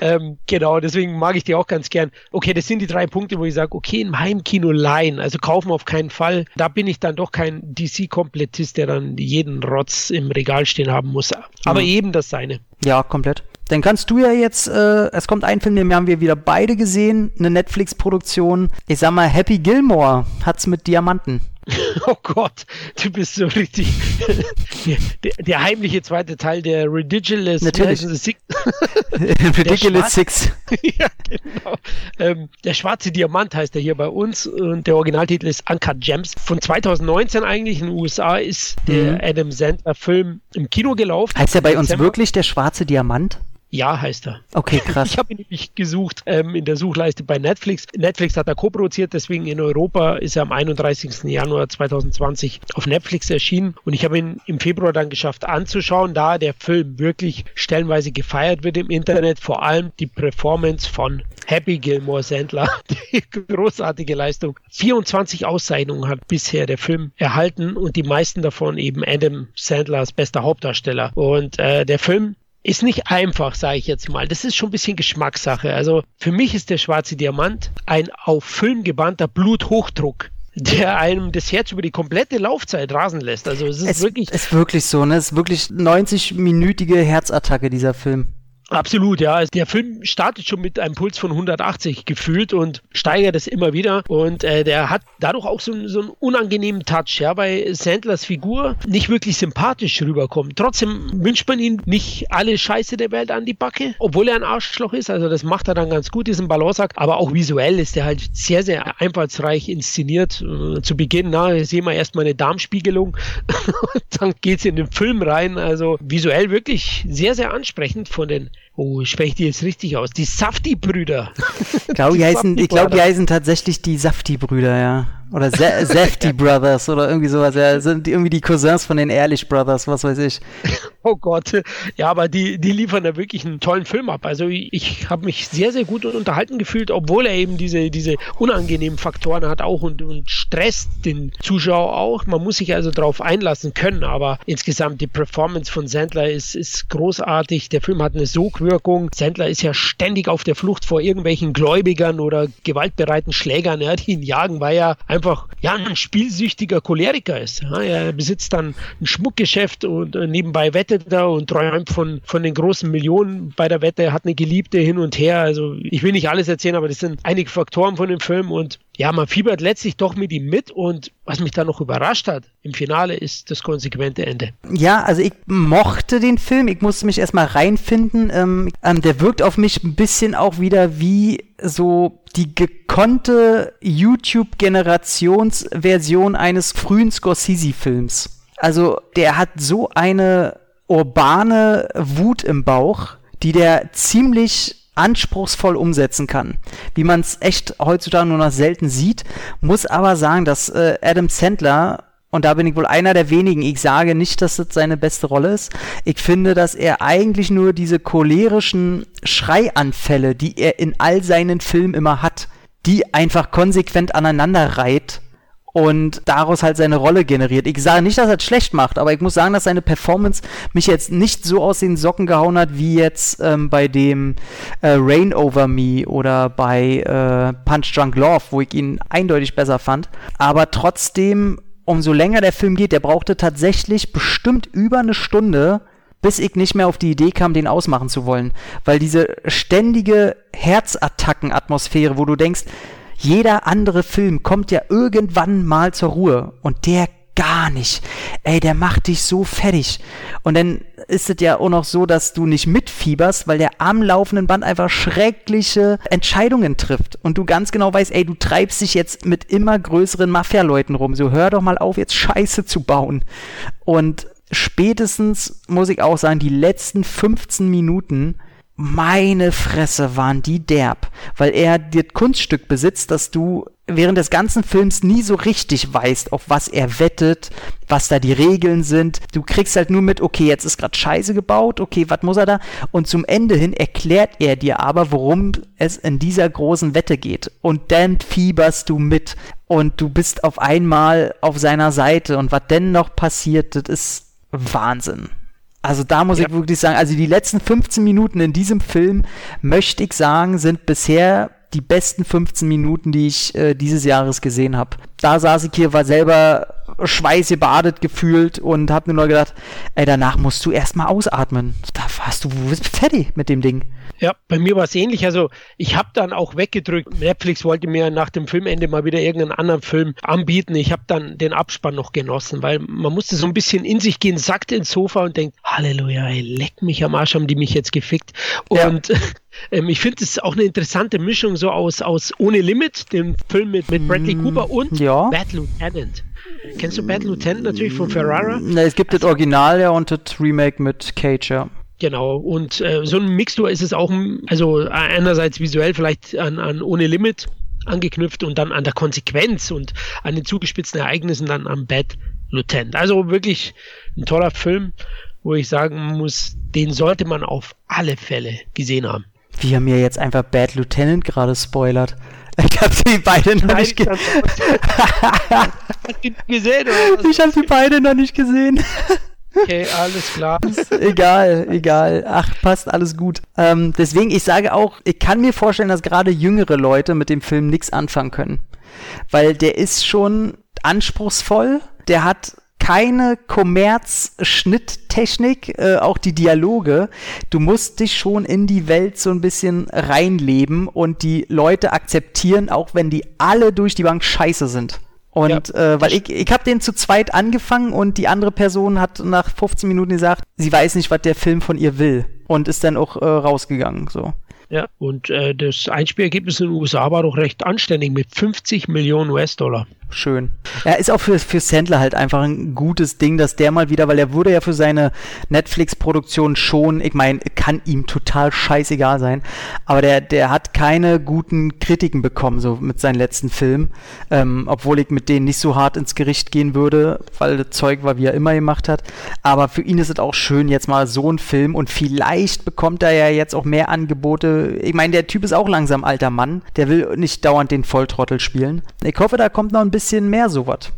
ähm, genau, deswegen mag ich die auch ganz gern. Okay, das sind die drei Punkte, wo ich sage, okay, im Heimkino leihen, also kaufen auf keinen Fall. Da bin ich dann doch kein DC-Komplettist, der dann jeden Rotz im Regal stehen haben muss. Aber mhm. eben das seine. Ja, komplett. Dann kannst du ja jetzt, äh, es kommt ein Film, den haben wir wieder beide gesehen, eine Netflix-Produktion. Ich sag mal, Happy Gilmore hat's mit Diamanten. *laughs* Oh Gott, du bist so richtig. *laughs* der, der, heimliche zweite Teil der Ridiculous Natürlich. Six. *laughs* Ridiculous Six. ja, genau. Ähm, der schwarze Diamant heißt er hier bei uns und der Originaltitel ist Uncut Gems. Von 2019 eigentlich in den USA ist der mhm. Adam Sandler Film im Kino gelaufen. Heißt er bei uns wirklich der schwarze Diamant? Ja, heißt er. Okay, *laughs* krass. Ich habe ihn nämlich gesucht ähm, in der Suchleiste bei Netflix. Netflix hat er co-produziert, deswegen in Europa ist er am 31. Januar 2020 auf Netflix erschienen und ich habe ihn im Februar dann geschafft anzuschauen, da der Film wirklich stellenweise gefeiert wird im Internet, vor allem die Performance von Happy Gilmore Sandler, *laughs* die großartige Leistung. 24 Auszeichnungen hat bisher der Film erhalten und die meisten davon eben Adam Sandler als bester Hauptdarsteller. Und äh, der Film ist nicht einfach, sage ich jetzt mal. Das ist schon ein bisschen Geschmackssache. Also für mich ist der schwarze Diamant ein auf Film gebannter Bluthochdruck der einem das Herz über die komplette Laufzeit rasen lässt. Also es ist es, wirklich. Es ist wirklich so, ne? Es ist wirklich 90-minütige Herzattacke, dieser Film. Absolut, ja. Also der Film startet schon mit einem Puls von 180 gefühlt und steigert es immer wieder. Und äh, der hat dadurch auch so, so einen unangenehmen Touch, ja, weil Sandlers Figur nicht wirklich sympathisch rüberkommt. Trotzdem wünscht man ihm nicht alle Scheiße der Welt an die Backe, obwohl er ein Arschloch ist. Also das macht er dann ganz gut, diesen Balanceakt. Aber auch visuell ist er halt sehr, sehr einfallsreich inszeniert. Äh, zu Beginn, na, sehen wir erstmal eine Darmspiegelung. *laughs* dann geht's in den Film rein. Also visuell wirklich sehr, sehr ansprechend von den Oh, spreche die jetzt richtig aus? Die Safti-Brüder. *laughs* Ich glaube, die, heißen, ich glaub, die heißen tatsächlich die Safti-Brüder, ja. Oder Safety *laughs* Brothers oder irgendwie sowas. Ja, sind irgendwie die Cousins von den Ehrlich Brothers, was weiß ich. *laughs* Oh Gott. Ja, aber die, die liefern da wirklich einen tollen Film ab. Also ich, ich habe mich sehr, sehr gut unterhalten gefühlt, obwohl er eben diese, diese unangenehmen Faktoren hat auch und, und stresst den Zuschauer auch. Man muss sich also darauf einlassen können, aber insgesamt die Performance von Sandler ist, ist großartig. Der Film hat eine Sogwirkung. Sandler ist ja ständig auf der Flucht vor irgendwelchen Gläubigern oder gewaltbereiten Schlägern, ja, die ihn jagen, weil er einfach ja, ein spielsüchtiger Choleriker ist. Ja. Er besitzt dann ein Schmuckgeschäft und äh, nebenbei wettet er und träumt von, von den großen Millionen bei der Wette, hat eine Geliebte hin und her. Also ich will nicht alles erzählen, aber das sind einige Faktoren von dem Film und ja, man fiebert letztlich doch mit ihm mit und was mich da noch überrascht hat im Finale ist das konsequente Ende. Ja, also ich mochte den Film, ich musste mich erstmal reinfinden. Ähm, ähm, der wirkt auf mich ein bisschen auch wieder wie so die gekonnte YouTube-Generationsversion eines frühen Scorsese-Films. Also der hat so eine urbane Wut im Bauch, die der ziemlich anspruchsvoll umsetzen kann. Wie man es echt heutzutage nur noch selten sieht, muss aber sagen, dass äh, Adam Sandler und da bin ich wohl einer der wenigen. Ich sage nicht, dass das seine beste Rolle ist. Ich finde, dass er eigentlich nur diese cholerischen Schreianfälle, die er in all seinen Filmen immer hat, die einfach konsequent aneinander reiht und daraus halt seine Rolle generiert. Ich sage nicht, dass er es schlecht macht, aber ich muss sagen, dass seine Performance mich jetzt nicht so aus den Socken gehauen hat, wie jetzt ähm, bei dem äh, Rain Over Me oder bei äh, Punch Drunk Love, wo ich ihn eindeutig besser fand. Aber trotzdem, umso länger der Film geht, der brauchte tatsächlich bestimmt über eine Stunde, bis ich nicht mehr auf die Idee kam, den ausmachen zu wollen. Weil diese ständige Herzattacken-Atmosphäre, wo du denkst, jeder andere Film kommt ja irgendwann mal zur Ruhe und der gar nicht. Ey, der macht dich so fertig. Und dann ist es ja auch noch so, dass du nicht mitfieberst, weil der am laufenden Band einfach schreckliche Entscheidungen trifft. Und du ganz genau weißt, ey, du treibst dich jetzt mit immer größeren Mafia-Leuten rum. So hör doch mal auf, jetzt Scheiße zu bauen. Und spätestens, muss ich auch sagen, die letzten 15 Minuten meine Fresse waren die derb, weil er das Kunststück besitzt, dass du während des ganzen Films nie so richtig weißt, auf was er wettet, was da die Regeln sind. Du kriegst halt nur mit, okay, jetzt ist gerade Scheiße gebaut, okay, was muss er da? Und zum Ende hin erklärt er dir aber, worum es in dieser großen Wette geht. Und dann fieberst du mit und du bist auf einmal auf seiner Seite und was denn noch passiert, das ist Wahnsinn. Also da muss ja. ich wirklich sagen, also die letzten 15 Minuten in diesem Film, möchte ich sagen, sind bisher die besten 15 Minuten, die ich äh, dieses Jahres gesehen habe. Da saß ich hier, war selber schweißgebadet gefühlt und habe nur noch gedacht, ey, danach musst du erstmal ausatmen. Da warst du fertig mit dem Ding. Ja, bei mir war es ähnlich. Also ich habe dann auch weggedrückt. Netflix wollte mir nach dem Filmende mal wieder irgendeinen anderen Film anbieten. Ich habe dann den Abspann noch genossen, weil man musste so ein bisschen in sich gehen, sackte ins Sofa und denkt, Halleluja, ey, leck mich am Arsch, haben die mich jetzt gefickt. Und ja. *laughs* ähm, ich finde es auch eine interessante Mischung so aus, aus Ohne Limit, dem Film mit, mit Bradley mm, Cooper und ja. Bad Lieutenant. Kennst du Bad Lieutenant natürlich von Ferrara? Na, es gibt also, das Original ja und das Remake mit Cage, ja. Genau, und äh, so ein Mixtur ist es auch, also einerseits visuell vielleicht an, an Ohne Limit angeknüpft und dann an der Konsequenz und an den zugespitzten Ereignissen dann am Bad Lieutenant. Also wirklich ein toller Film, wo ich sagen muss, den sollte man auf alle Fälle gesehen haben. Wie er mir jetzt einfach Bad Lieutenant gerade spoilert. Ich habe sie beide noch Nein, nicht ge gesehen. Ich habe sie beide noch nicht gesehen. Okay, alles klar. *laughs* egal, egal. Ach, passt alles gut. Ähm, deswegen, ich sage auch, ich kann mir vorstellen, dass gerade jüngere Leute mit dem Film nichts anfangen können. Weil der ist schon anspruchsvoll. Der hat keine Kommerz-Schnitttechnik, äh, auch die Dialoge. Du musst dich schon in die Welt so ein bisschen reinleben und die Leute akzeptieren, auch wenn die alle durch die Bank scheiße sind. Und ja. äh, weil ich, ich habe den zu zweit angefangen und die andere Person hat nach 15 Minuten gesagt, sie weiß nicht, was der Film von ihr will und ist dann auch äh, rausgegangen. So. Ja, und äh, das Einspielergebnis in den USA war doch recht anständig mit 50 Millionen US-Dollar. Schön. Er ist auch für, für Sandler halt einfach ein gutes Ding, dass der mal wieder, weil er wurde ja für seine Netflix-Produktion schon, ich meine, kann ihm total scheißegal sein, aber der, der hat keine guten Kritiken bekommen, so mit seinen letzten Filmen, ähm, obwohl ich mit denen nicht so hart ins Gericht gehen würde, weil das Zeug war, wie er immer gemacht hat. Aber für ihn ist es auch schön, jetzt mal so ein Film und vielleicht bekommt er ja jetzt auch mehr Angebote. Ich meine, der Typ ist auch langsam alter Mann, der will nicht dauernd den Volltrottel spielen. Ich hoffe, da kommt noch ein bisschen mehr sowas.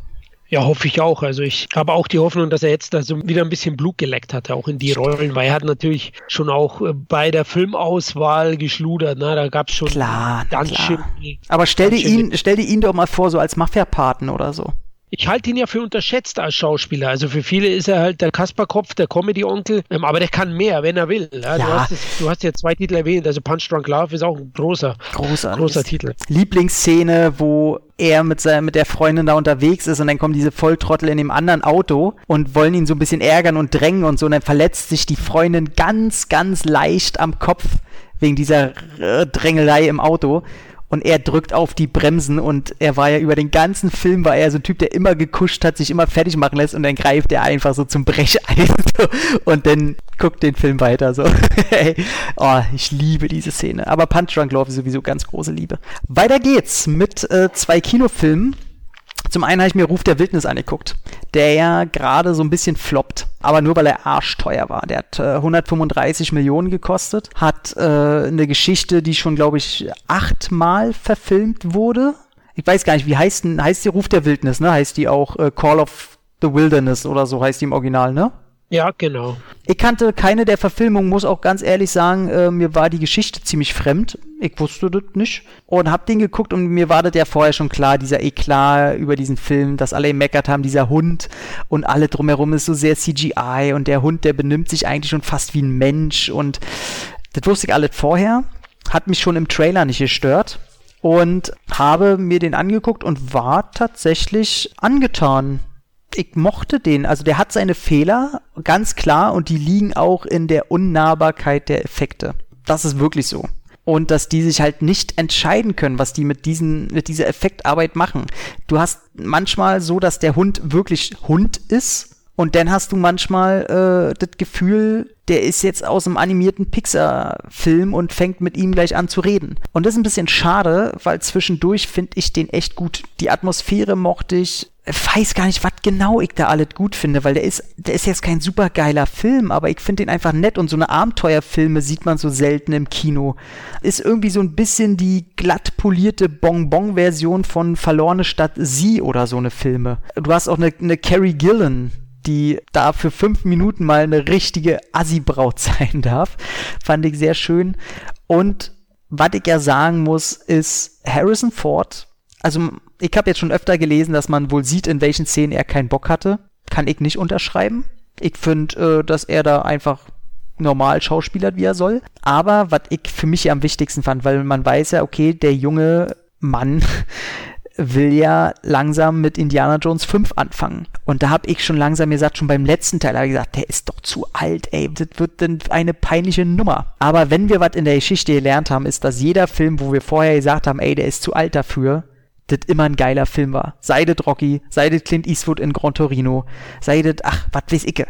Ja, hoffe ich auch. Also ich habe auch die Hoffnung, dass er jetzt da so wieder ein bisschen Blut geleckt hat, auch in die Rollen, weil er hat natürlich schon auch äh, bei der Filmauswahl geschludert. Ne? Da gab es schon klar, ganz klar. schön. Aber stell dir, ihn, stell dir ihn doch mal vor, so als Mafia-Paten oder so. Ich halte ihn ja für unterschätzt als Schauspieler. Also für viele ist er halt der Kasperkopf, der Comedy-Onkel, ähm, aber der kann mehr, wenn er will. Ja, ja. Du, hast es, du, hast ja zwei Titel erwähnt, also Punch Drunk Love ist auch ein großer, großer Titel. Lieblingsszene, wo er mit, seiner, mit der Freundin da unterwegs ist und dann kommen diese Volltrottel in dem anderen Auto und wollen ihn so ein bisschen ärgern und drängen und so und dann verletzt sich die Freundin ganz, ganz leicht am Kopf wegen dieser Drängelei im Auto und er drückt auf die Bremsen und er war ja über den ganzen Film war er so ein Typ, der immer gekuscht hat, sich immer fertig machen lässt und dann greift er einfach so zum Brecheisen *laughs* und dann guckt den Film weiter so. *laughs* oh, ich liebe diese Szene. Aber Punch Drunk Love ist sowieso ganz große Liebe. Weiter geht's mit äh, zwei Kinofilmen. Zum einen habe ich mir Ruf der Wildnis angeguckt, der ja gerade so ein bisschen floppt, aber nur weil er arschteuer war. Der hat äh, 135 Millionen gekostet, hat äh, eine Geschichte, die schon, glaube ich, achtmal verfilmt wurde. Ich weiß gar nicht, wie heißt, heißt die Ruf der Wildnis, ne? Heißt die auch äh, Call of the Wilderness oder so heißt die im Original, ne? Ja, genau. Ich kannte keine der Verfilmungen, muss auch ganz ehrlich sagen, äh, mir war die Geschichte ziemlich fremd. Ich wusste das nicht. Und hab den geguckt und mir war das ja vorher schon klar, dieser Eklat über diesen Film, dass alle meckert haben, dieser Hund und alle drumherum ist so sehr CGI und der Hund, der benimmt sich eigentlich schon fast wie ein Mensch und das wusste ich alles vorher. Hat mich schon im Trailer nicht gestört und habe mir den angeguckt und war tatsächlich angetan ich mochte den. Also der hat seine Fehler, ganz klar, und die liegen auch in der Unnahbarkeit der Effekte. Das ist wirklich so. Und dass die sich halt nicht entscheiden können, was die mit, diesen, mit dieser Effektarbeit machen. Du hast manchmal so, dass der Hund wirklich Hund ist. Und dann hast du manchmal äh, das Gefühl, der ist jetzt aus einem animierten Pixar-Film und fängt mit ihm gleich an zu reden. Und das ist ein bisschen schade, weil zwischendurch finde ich den echt gut. Die Atmosphäre mochte ich weiß gar nicht, was genau ich da alles gut finde, weil der ist, der ist jetzt kein super geiler Film, aber ich finde den einfach nett und so eine Abenteuerfilme sieht man so selten im Kino. Ist irgendwie so ein bisschen die glatt polierte Bonbon-Version von Verlorene Stadt Sie oder so eine Filme. Du hast auch eine, eine Carrie Gillen, die da für fünf Minuten mal eine richtige Assi-Braut *laughs* sein darf. Fand ich sehr schön. Und was ich ja sagen muss, ist Harrison Ford also ich habe jetzt schon öfter gelesen, dass man wohl sieht, in welchen Szenen er keinen Bock hatte. Kann ich nicht unterschreiben. Ich finde, äh, dass er da einfach normal schauspielert, wie er soll. Aber was ich für mich am wichtigsten fand, weil man weiß ja, okay, der junge Mann *laughs* will ja langsam mit Indiana Jones 5 anfangen. Und da habe ich schon langsam gesagt, schon beim letzten Teil habe ich gesagt, der ist doch zu alt, ey, das wird dann eine peinliche Nummer. Aber wenn wir was in der Geschichte gelernt haben, ist, dass jeder Film, wo wir vorher gesagt haben, ey, der ist zu alt dafür, das immer ein geiler Film war. Sei das Rocky, sei das Clint Eastwood in Gran Torino, sei das, ach, was weiß ich.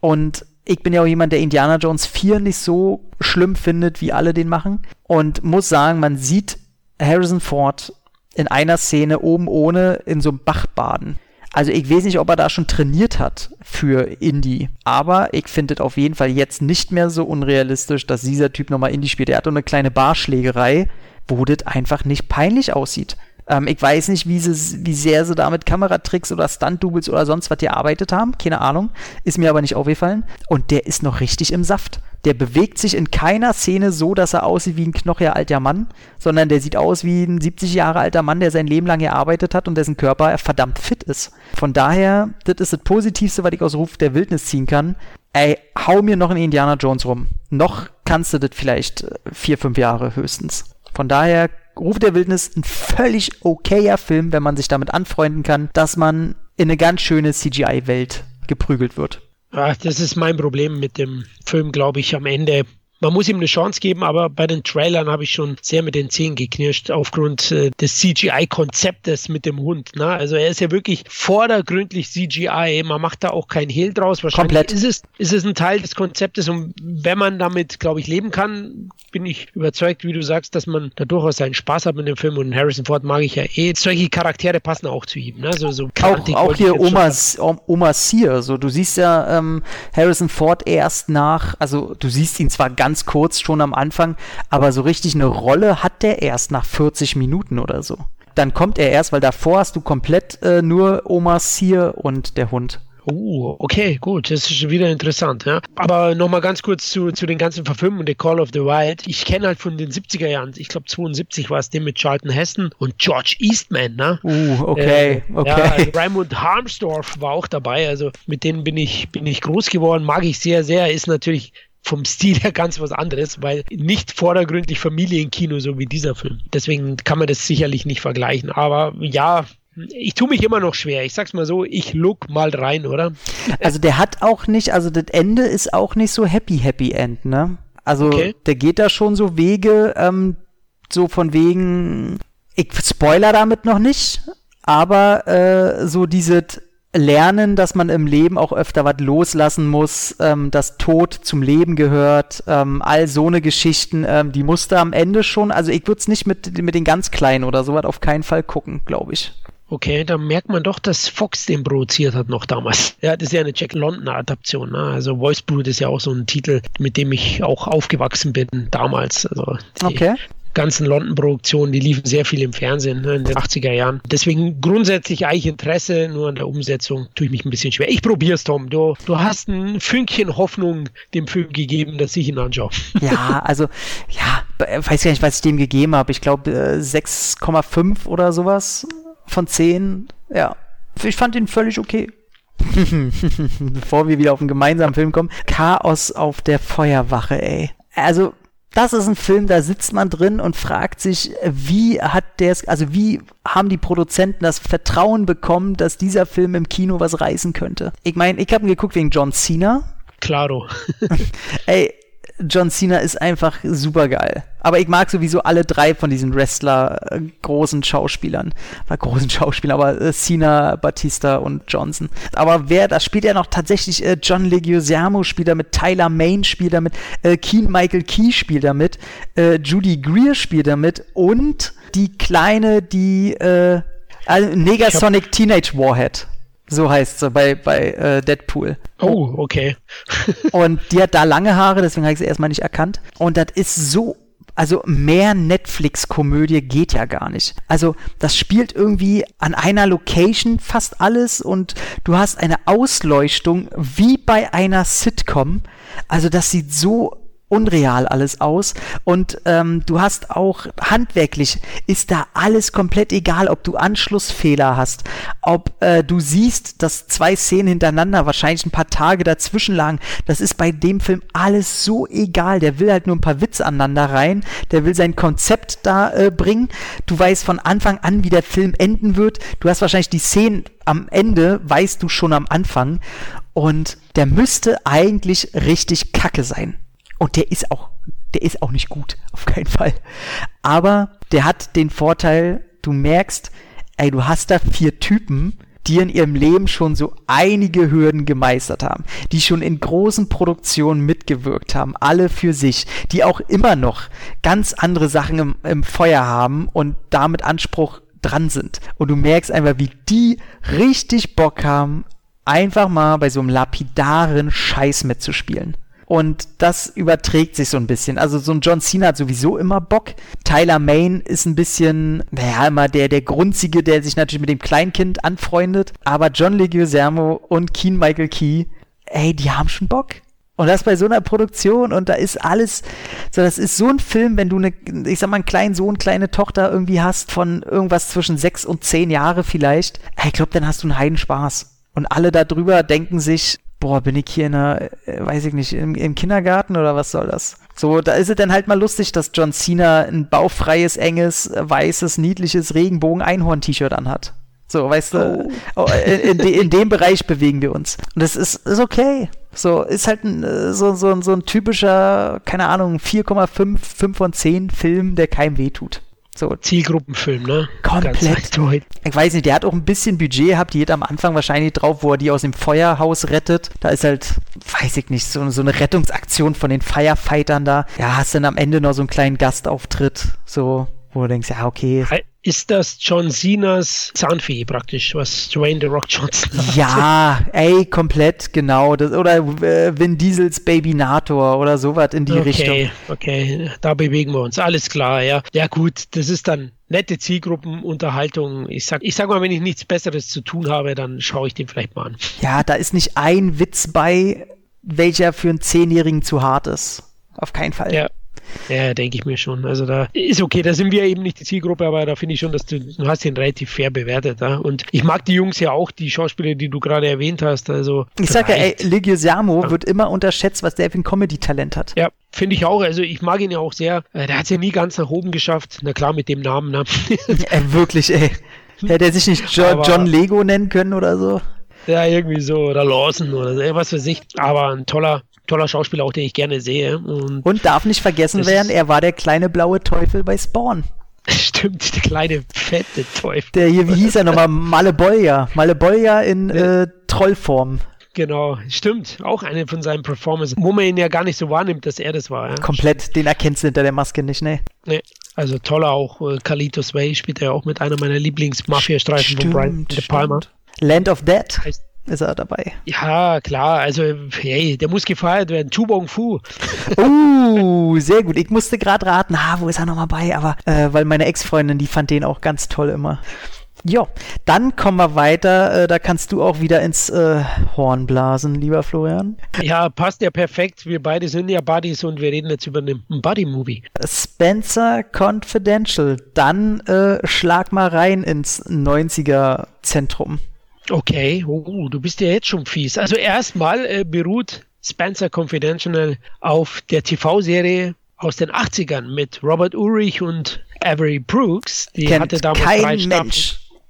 Und ich bin ja auch jemand, der Indiana Jones 4 nicht so schlimm findet, wie alle den machen. Und muss sagen, man sieht Harrison Ford in einer Szene oben ohne in so einem Bach baden. Also ich weiß nicht, ob er da schon trainiert hat für Indie. Aber ich finde es auf jeden Fall jetzt nicht mehr so unrealistisch, dass dieser Typ nochmal Indie spielt. Er hat eine kleine Barschlägerei, wo das einfach nicht peinlich aussieht. Ähm, ich weiß nicht, wie, sie, wie sehr sie da mit Kameratricks oder Stunt-Doubles oder sonst was gearbeitet haben. Keine Ahnung. Ist mir aber nicht aufgefallen. Und der ist noch richtig im Saft. Der bewegt sich in keiner Szene so, dass er aussieht wie ein knochiger alter Mann, sondern der sieht aus wie ein 70 Jahre alter Mann, der sein Leben lang gearbeitet hat und dessen Körper verdammt fit ist. Von daher, das ist das Positivste, was ich aus Ruf der Wildnis ziehen kann. Ey, hau mir noch einen Indiana Jones rum. Noch kannst du das vielleicht äh, vier, fünf Jahre höchstens. Von daher Ruf der Wildnis ein völlig okayer Film, wenn man sich damit anfreunden kann, dass man in eine ganz schöne CGI-Welt geprügelt wird. Ja, das ist mein Problem mit dem Film, glaube ich, am Ende. Man muss ihm eine Chance geben, aber bei den Trailern habe ich schon sehr mit den Zehen geknirscht aufgrund äh, des CGI-Konzeptes mit dem Hund. Ne? Also er ist ja wirklich vordergründlich CGI. Man macht da auch kein Hehl draus. Wahrscheinlich Komplett. Ist, es, ist es ein Teil des Konzeptes und wenn man damit, glaube ich, leben kann, bin ich überzeugt, wie du sagst, dass man da durchaus seinen Spaß hat mit dem Film und Harrison Ford mag ich ja eh. Solche Charaktere passen auch zu ihm. Ne? So, so auch, auch hier Oma, Oma Sear. So, du siehst ja ähm, Harrison Ford erst nach, also du siehst ihn zwar ganz kurz schon am Anfang, aber so richtig eine Rolle hat der erst nach 40 Minuten oder so. Dann kommt er erst, weil davor hast du komplett äh, nur Oma Sear und der Hund. Oh, okay, gut, das ist wieder interessant. Ja. Aber nochmal ganz kurz zu, zu den ganzen Verfilmungen, The Call of the Wild. Ich kenne halt von den 70er Jahren, ich glaube 72 war es den mit Charlton Heston und George Eastman. Ne? Uh, okay, äh, okay. Ja, also Raymond Harmsdorf war auch dabei, also mit denen bin ich, bin ich groß geworden, mag ich sehr, sehr, ist natürlich vom Stil her ganz was anderes, weil nicht vordergründlich Familienkino, so wie dieser Film. Deswegen kann man das sicherlich nicht vergleichen. Aber ja, ich tue mich immer noch schwer. Ich sag's mal so, ich look mal rein, oder? Also der hat auch nicht, also das Ende ist auch nicht so happy, happy end, ne? Also okay. der geht da schon so Wege, ähm, so von wegen, ich spoiler damit noch nicht, aber äh, so dieses lernen, dass man im Leben auch öfter was loslassen muss, ähm, dass Tod zum Leben gehört, ähm, all so eine Geschichten, ähm, die musste am Ende schon, also ich würde es nicht mit, mit den ganz Kleinen oder sowas auf keinen Fall gucken, glaube ich. Okay, da merkt man doch, dass Fox den produziert hat noch damals. *laughs* Ja, das ist ja eine Jack London Adaption. Ne? Also Voice Brood ist ja auch so ein Titel, mit dem ich auch aufgewachsen bin damals. Also okay ganzen London-Produktionen, die liefen sehr viel im Fernsehen ne, in den 80er Jahren. Deswegen grundsätzlich eigentlich Interesse, nur an der Umsetzung tue ich mich ein bisschen schwer. Ich probiere es, Tom. Du, du hast ein Fünkchen Hoffnung dem Film gegeben, dass ich ihn anschaue. *laughs* Ja, also, ja, weiß gar nicht, was ich dem gegeben habe. Ich glaube 6,5 oder sowas von 10. Ja, ich fand ihn völlig okay. *laughs* Bevor wir wieder auf einen gemeinsamen Film kommen. Chaos auf der Feuerwache, ey. Also, das ist ein Film, da sitzt man drin und fragt sich, wie hat der also wie haben die Produzenten das Vertrauen bekommen, dass dieser Film im Kino was reißen könnte? Ich meine, ich habe ihn geguckt wegen John Cena. Claro. *laughs* Ey, John Cena ist einfach super geil. Aber ich mag sowieso alle drei von diesen Wrestler äh, großen Schauspielern. War großen *laughs* Schauspielern, aber äh, Cena, Batista und Johnson. Aber wer, da spielt ja noch tatsächlich äh, John Leguizamo spielt damit, Tyler Main spielt damit, äh, Keen Michael Key spielt damit, äh, Judy Greer spielt damit und die kleine, die äh, also Negasonic Teenage Warhead. So heißt sie bei, bei äh, Deadpool. Oh, okay. *laughs* und die hat da lange Haare, deswegen habe ich sie erstmal nicht erkannt. Und das ist so also mehr Netflix-Komödie geht ja gar nicht. Also das spielt irgendwie an einer Location fast alles und du hast eine Ausleuchtung wie bei einer Sitcom. Also das sieht so unreal alles aus und ähm, du hast auch handwerklich ist da alles komplett egal, ob du Anschlussfehler hast, ob äh, du siehst, dass zwei Szenen hintereinander wahrscheinlich ein paar Tage dazwischen lagen. Das ist bei dem Film alles so egal. Der will halt nur ein paar Witze aneinander rein, der will sein Konzept da äh, bringen. Du weißt von Anfang an, wie der Film enden wird. Du hast wahrscheinlich die Szenen am Ende, weißt du schon am Anfang und der müsste eigentlich richtig kacke sein. Und der ist auch, der ist auch nicht gut, auf keinen Fall. Aber der hat den Vorteil, du merkst, ey, du hast da vier Typen, die in ihrem Leben schon so einige Hürden gemeistert haben, die schon in großen Produktionen mitgewirkt haben, alle für sich, die auch immer noch ganz andere Sachen im, im Feuer haben und damit Anspruch dran sind. Und du merkst einfach, wie die richtig Bock haben, einfach mal bei so einem lapidaren Scheiß mitzuspielen. Und das überträgt sich so ein bisschen. Also so ein John Cena hat sowieso immer Bock. Tyler Main ist ein bisschen, naja, immer der, der Grunzige, der sich natürlich mit dem Kleinkind anfreundet. Aber John Leguizamo und Keen Michael Key, ey, die haben schon Bock. Und das bei so einer Produktion und da ist alles, so das ist so ein Film, wenn du eine, ich sag mal, einen kleinen Sohn, kleine Tochter irgendwie hast von irgendwas zwischen sechs und zehn Jahre vielleicht, ich glaube, dann hast du einen Heidenspaß. Und alle darüber denken sich, boah, bin ich hier in einer, äh, weiß ich nicht, im, im, Kindergarten oder was soll das? So, da ist es dann halt mal lustig, dass John Cena ein baufreies, enges, weißes, niedliches Regenbogen-Einhorn-T-Shirt anhat. So, weißt du, oh. oh in, in, in, dem Bereich bewegen wir uns. Und das ist, ist okay. So, ist halt ein, äh, so, so, so ein typischer, keine Ahnung, 4,5, 5 von 10 Film, der keinem wehtut. So. Zielgruppenfilm, ne? Komplett. Ich weiß nicht, der hat auch ein bisschen Budget gehabt, die geht am Anfang wahrscheinlich drauf, wo er die aus dem Feuerhaus rettet. Da ist halt, weiß ich nicht, so, so eine Rettungsaktion von den Firefightern da. Ja, hast dann am Ende noch so einen kleinen Gastauftritt, so, wo du denkst, ja, okay. Ist das John Cenas Zahnfee praktisch, was Dwayne The Rock Johnson hat? Ja, ey, komplett, genau. Das, oder äh, Vin Diesels Baby Nator oder sowas in die okay, Richtung. Okay, okay, da bewegen wir uns. Alles klar, ja. Ja gut, das ist dann nette Zielgruppenunterhaltung. Ich sag, ich sag mal, wenn ich nichts Besseres zu tun habe, dann schaue ich den vielleicht mal an. Ja, da ist nicht ein Witz bei, welcher für einen Zehnjährigen zu hart ist. Auf keinen Fall. Ja, ja, denke ich mir schon. Also da ist okay, da sind wir eben nicht die Zielgruppe, aber da finde ich schon, dass du, du hast ihn relativ fair bewertet. Ja? Und ich mag die Jungs ja auch, die Schauspieler, die du gerade erwähnt hast. Also ich sage ja, ey, Leguizamo ja. wird immer unterschätzt, was der für ein Comedy-Talent hat. Ja, Finde ich auch. Also ich mag ihn ja auch sehr. Äh, der hat es ja nie ganz nach oben geschafft. Na klar, mit dem Namen. Ne? ey, *laughs* wirklich, ey. Hätte er sich nicht jo John Lego nennen können oder so? Ja, irgendwie so. Oder Lawson oder so. Was für sich. Aber ein toller, toller Schauspieler, auch den ich gerne sehe. Und, und darf nicht vergessen werden, er war der kleine blaue Teufel bei Spawn. *laughs* Stimmt, der kleine fette Teufel. Der hier, wie hieß er nochmal? Malebolja. Malebolja in äh, Trollform. Genau, stimmt. Auch eine von seinen Performances, wo man ihn ja gar nicht so wahrnimmt, dass er das war. Ja? Komplett, stimmt. den erkennst du hinter der Maske nicht, ne? Nee, also toller auch. Äh, Carlitos Way spielt er auch mit einer meiner Lieblings-Mafia-Streifen von Brian De Palma. Land of Dead. Ist er dabei. Ja, klar. Also, hey, der muss gefeiert werden. Tubong Fu. *laughs* Uh, sehr gut. Ich musste gerade raten, ah, wo ist er nochmal bei? Aber, äh, weil meine Ex-Freundin, die fand den auch ganz toll immer. Jo, dann kommen wir weiter. Äh, da kannst du auch wieder ins äh, Horn blasen, lieber Florian. Ja, passt ja perfekt. Wir beide sind ja Buddies und wir reden jetzt über einen Buddy-Movie. Spencer Confidential. Dann äh, schlag mal rein ins 90er-Zentrum. Okay, oh, du bist ja jetzt schon fies. Also erstmal äh, beruht Spencer Confidential auf der TV-Serie aus den 80ern mit Robert Ulrich und Avery Brooks. Die Kennt hatte damals kein drei Staffeln.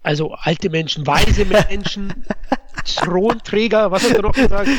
Also alte Menschen, weise *laughs* Menschen, Thronträger, was hast du noch gesagt?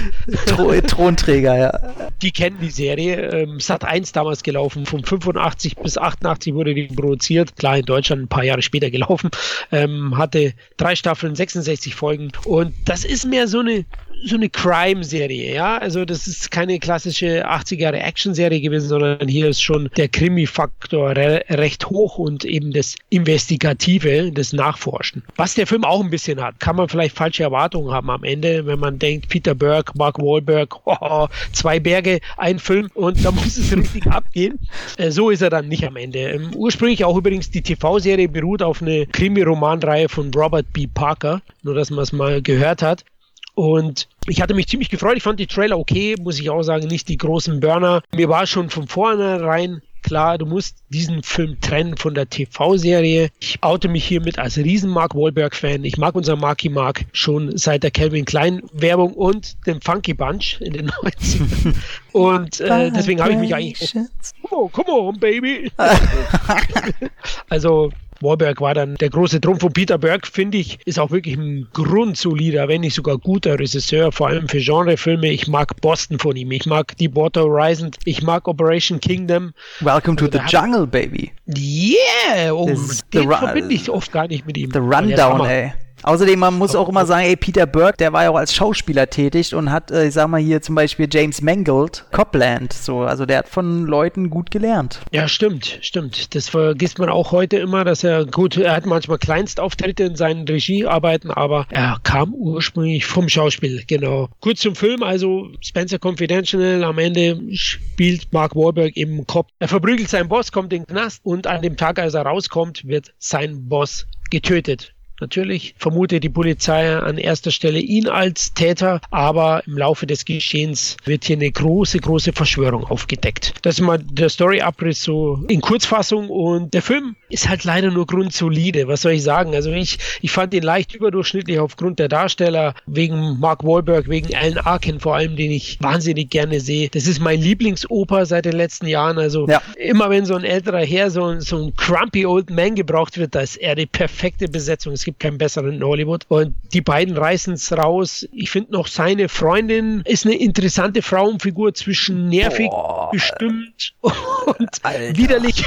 Thronträger, ja. Die kennen die Serie. Ähm, Sat 1 damals gelaufen. Von 85 bis 88 wurde die produziert. Klar, in Deutschland ein paar Jahre später gelaufen. Ähm, hatte drei Staffeln, 66 Folgen. Und das ist mehr so eine so eine Crime-Serie, ja. Also das ist keine klassische 80 Jahre Action-Serie gewesen, sondern hier ist schon der Krimi-Faktor re recht hoch und eben das Investigative, das Nachforschen. Was der Film auch ein bisschen hat, kann man vielleicht falsche Erwartungen haben am Ende, wenn man denkt, Peter Burke, Mark Wahlberg, *laughs* oh, zwei Berge, ein Film und da muss es richtig *laughs* abgehen. Äh, so ist er dann nicht am Ende. Ähm, ursprünglich auch übrigens die TV-Serie beruht auf eine Krimi-Romanreihe von Robert B. Parker, nur dass man es mal gehört hat. Und ich hatte mich ziemlich gefreut. Ich fand die Trailer okay, muss ich auch sagen, nicht die großen Burner. Mir war schon von vornherein klar, du musst diesen Film trennen von der TV-Serie. Ich oute mich hiermit als riesen Mark Wahlberg-Fan. Ich mag unseren Marky Mark schon seit der Calvin Klein-Werbung und dem Funky Bunch in den *laughs* 90ern. und äh, deswegen habe ich mich eigentlich. Oh, come on, baby. *laughs* also Warburg war dann der große Trumpf von Peter Berg, finde ich, ist auch wirklich ein grundsolider, wenn nicht sogar guter Regisseur, vor allem für Genrefilme. Ich mag Boston von ihm, ich mag Deepwater Horizon, ich mag Operation Kingdom. Welcome to also the Jungle, baby. Yeah! Oh, den verbinde ich oft gar nicht mit ihm. The Rundown, ey. Außerdem, man muss auch immer sagen, ey, Peter Burke, der war ja auch als Schauspieler tätig und hat, äh, ich sag mal hier zum Beispiel James Mangold, Copland, so, also der hat von Leuten gut gelernt. Ja, stimmt, stimmt. Das vergisst man auch heute immer, dass er, gut, er hat manchmal Kleinstauftritte in seinen Regiearbeiten, aber er kam ursprünglich vom Schauspiel, genau. Kurz zum Film, also Spencer Confidential, am Ende spielt Mark Wahlberg im Kopf. Er verprügelt seinen Boss, kommt in den Knast und an dem Tag, als er rauskommt, wird sein Boss getötet. Natürlich vermutet die Polizei an erster Stelle ihn als Täter, aber im Laufe des Geschehens wird hier eine große, große Verschwörung aufgedeckt. Das ist mal der Story-Abriss so in Kurzfassung und der Film ist halt leider nur grundsolide. Was soll ich sagen? Also ich, ich fand ihn leicht überdurchschnittlich aufgrund der Darsteller, wegen Mark Wahlberg, wegen Alan Arkin vor allem, den ich wahnsinnig gerne sehe. Das ist mein Lieblingsoper seit den letzten Jahren. Also ja. immer wenn so ein älterer Herr, so, so ein crumpy old man gebraucht wird, da ist er die perfekte Besetzung. Es gibt keinen besseren in Hollywood. Und die beiden reißen es raus. Ich finde noch seine Freundin ist eine interessante Frauenfigur zwischen nervig, Boah. bestimmt *laughs* und Alter. widerlich.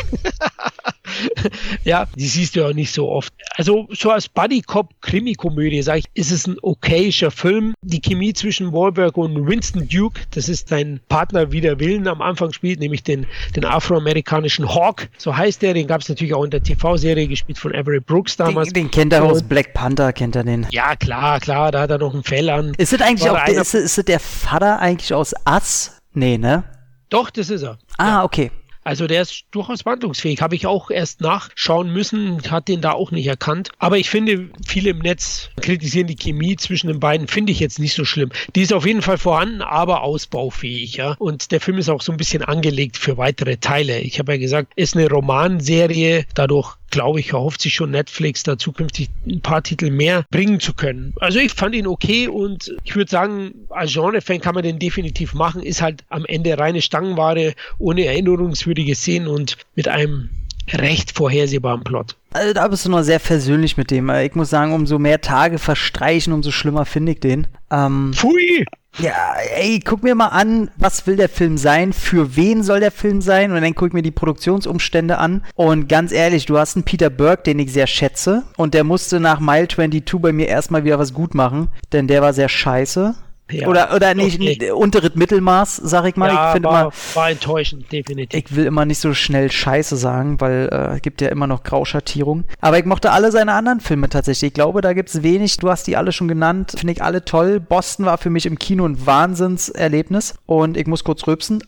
*laughs* ja, die siehst du ja auch nicht so oft. Also so als Buddy-Cop-Krimi-Komödie, sage ich, ist es ein okayischer Film. Die Chemie zwischen Wahlberg und Winston Duke, das ist sein Partner wider Willen am Anfang spielt, nämlich den, den afroamerikanischen Hawk, so heißt der. Den gab es natürlich auch in der TV-Serie, gespielt von Everett Brooks damals. Den, den kennt er aus Black Panther, kennt er den. Ja, klar, klar, da hat er noch ein Fell an. Ist es eigentlich auch, der, ist, ist der Vater eigentlich aus Ass? Nee, ne? Doch, das ist er. Ah, ja. okay. Also der ist durchaus wandlungsfähig. Habe ich auch erst nachschauen müssen, hat den da auch nicht erkannt. Aber ich finde, viele im Netz kritisieren die Chemie zwischen den beiden, finde ich jetzt nicht so schlimm. Die ist auf jeden Fall vorhanden, aber ausbaufähig, ja. Und der Film ist auch so ein bisschen angelegt für weitere Teile. Ich habe ja gesagt, ist eine Romanserie, dadurch glaube ich, erhofft sich schon Netflix da zukünftig ein paar Titel mehr bringen zu können. Also ich fand ihn okay und ich würde sagen, als Genre-Fan kann man den definitiv machen. Ist halt am Ende reine Stangenware, ohne erinnerungswürdige Szenen und mit einem recht vorhersehbaren Plot. Also da bist du noch sehr versöhnlich mit dem. Ich muss sagen, umso mehr Tage verstreichen, umso schlimmer finde ich den. Ähm, Pfui! Ja, ey, guck mir mal an, was will der Film sein, für wen soll der Film sein? Und dann guck ich mir die Produktionsumstände an. Und ganz ehrlich, du hast einen Peter Burke, den ich sehr schätze. Und der musste nach Mile 22 bei mir erstmal wieder was gut machen, denn der war sehr scheiße. Ja, oder oder nicht okay. unteres Mittelmaß, sag ich mal. Ja, ich war, immer, war enttäuschend, definitiv. Ich will immer nicht so schnell Scheiße sagen, weil äh, gibt ja immer noch Grauschattierung. Aber ich mochte alle seine anderen Filme tatsächlich. Ich glaube, da gibt es wenig. Du hast die alle schon genannt. Finde ich alle toll. Boston war für mich im Kino ein Wahnsinnserlebnis. Und ich muss kurz rülpsen.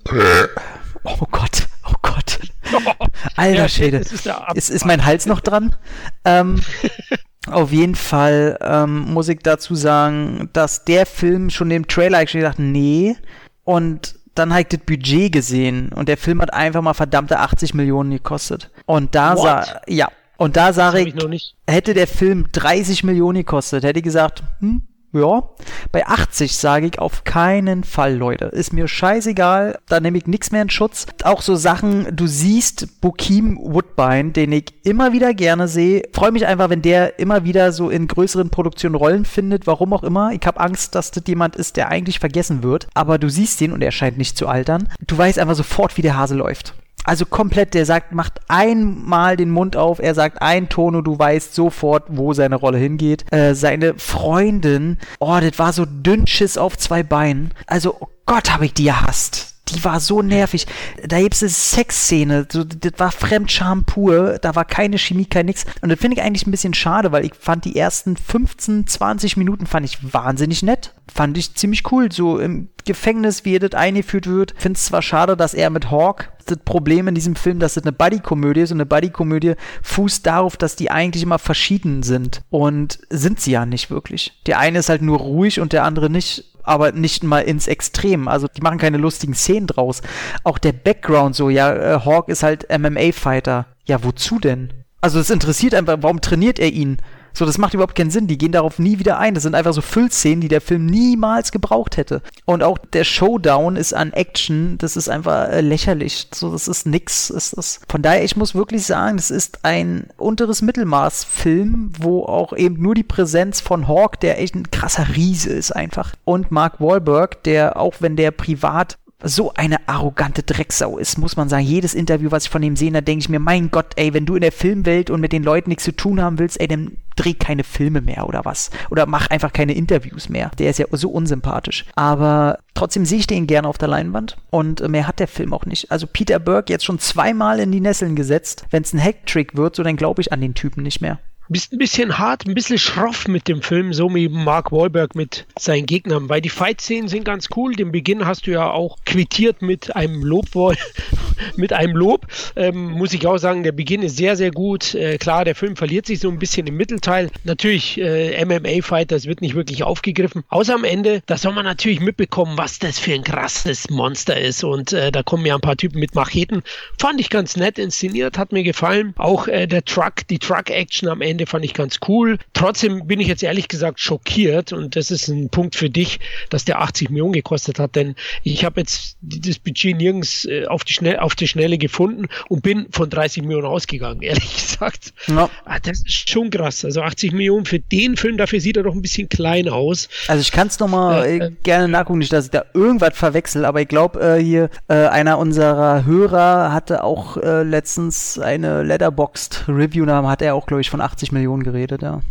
Oh Gott, oh Gott. *laughs* Alter ja, Schäde. Ist, ist, ist, mein Hals noch dran? Ähm, *laughs* Auf jeden Fall ähm, muss ich dazu sagen, dass der Film schon dem Trailer eigentlich gedacht, nee. Und dann habe ich das Budget gesehen und der Film hat einfach mal verdammte 80 Millionen gekostet. Und da sah, ja, und da sage ich, ich hätte der Film 30 Millionen gekostet, hätte ich gesagt, hm, ja, bei 80 sage ich auf keinen Fall, Leute. Ist mir scheißegal, da nehme ich nichts mehr in Schutz. Auch so Sachen, du siehst Bokeem Woodbine, den ich immer wieder gerne sehe. Freue mich einfach, wenn der immer wieder so in größeren Produktionen Rollen findet, warum auch immer. Ich habe Angst, dass das jemand ist, der eigentlich vergessen wird. Aber du siehst ihn und er scheint nicht zu altern. Du weißt einfach sofort, wie der Hase läuft. Also komplett, der sagt, macht einmal den Mund auf, er sagt ein Ton und du weißt sofort, wo seine Rolle hingeht. Äh, seine Freundin, oh, das war so dünnschiss auf zwei Beinen. Also, oh Gott, habe ich die gehasst die war so nervig. Da gibt es eine Sexszene, so, das war Fremdscham pur, da war keine Chemie, kein nix. Und das finde ich eigentlich ein bisschen schade, weil ich fand die ersten 15, 20 Minuten fand ich wahnsinnig nett. Fand ich ziemlich cool, so im Gefängnis, wie das eingeführt wird. Finde es zwar schade, dass er mit Hawk das Problem in diesem Film, dass es eine Buddy-Komödie ist und eine Buddy-Komödie fußt darauf, dass die eigentlich immer verschieden sind. Und sind sie ja nicht wirklich. Der eine ist halt nur ruhig und der andere nicht aber nicht mal ins Extrem. Also die machen keine lustigen Szenen draus. Auch der Background so, ja, äh, Hawk ist halt MMA-Fighter. Ja, wozu denn? Also es interessiert einfach, warum trainiert er ihn? So, das macht überhaupt keinen Sinn. Die gehen darauf nie wieder ein. Das sind einfach so Füllszenen, die der Film niemals gebraucht hätte. Und auch der Showdown ist an Action, das ist einfach äh, lächerlich. So, das ist nix. Ist das. Von daher, ich muss wirklich sagen, das ist ein unteres Mittelmaß-Film, wo auch eben nur die Präsenz von Hawk, der echt ein krasser Riese ist einfach. Und Mark Wahlberg, der, auch wenn der privat so eine arrogante Drecksau ist, muss man sagen. Jedes Interview, was ich von ihm sehe, da denke ich mir, mein Gott, ey, wenn du in der Filmwelt und mit den Leuten nichts zu tun haben willst, ey, dann dreh keine Filme mehr oder was. Oder mach einfach keine Interviews mehr. Der ist ja so unsympathisch. Aber trotzdem sehe ich den gerne auf der Leinwand und mehr hat der Film auch nicht. Also Peter Burke jetzt schon zweimal in die Nesseln gesetzt. Wenn es ein Hacktrick wird, so dann glaube ich an den Typen nicht mehr bist ein bisschen hart, ein bisschen schroff mit dem Film, so wie Mark Wahlberg mit seinen Gegnern, weil die Fight-Szenen sind ganz cool. Den Beginn hast du ja auch quittiert mit einem Lob, *laughs* mit einem Lob. Ähm, muss ich auch sagen, der Beginn ist sehr, sehr gut. Äh, klar, der Film verliert sich so ein bisschen im Mittelteil. Natürlich, äh, MMA-Fight, das wird nicht wirklich aufgegriffen. Außer am Ende, da soll man natürlich mitbekommen, was das für ein krasses Monster ist. Und äh, da kommen ja ein paar Typen mit Macheten. Fand ich ganz nett inszeniert, hat mir gefallen. Auch äh, der Truck, die Truck-Action am Ende Ende fand ich ganz cool. Trotzdem bin ich jetzt ehrlich gesagt schockiert und das ist ein Punkt für dich, dass der 80 Millionen gekostet hat, denn ich habe jetzt das Budget nirgends äh, auf die Schnell auf die Schnelle gefunden und bin von 30 Millionen ausgegangen, *laughs* ehrlich gesagt. Ja. Ah, das ist schon krass. Also 80 Millionen für den Film, dafür sieht er doch ein bisschen klein aus. Also ich kann es nochmal äh, äh, gerne nachgucken, nicht, dass ich da irgendwas verwechsel, aber ich glaube, äh, hier äh, einer unserer Hörer hatte auch äh, letztens eine Letterboxd Review, hat er auch, glaube ich, von 80 Millionen geredet, ja.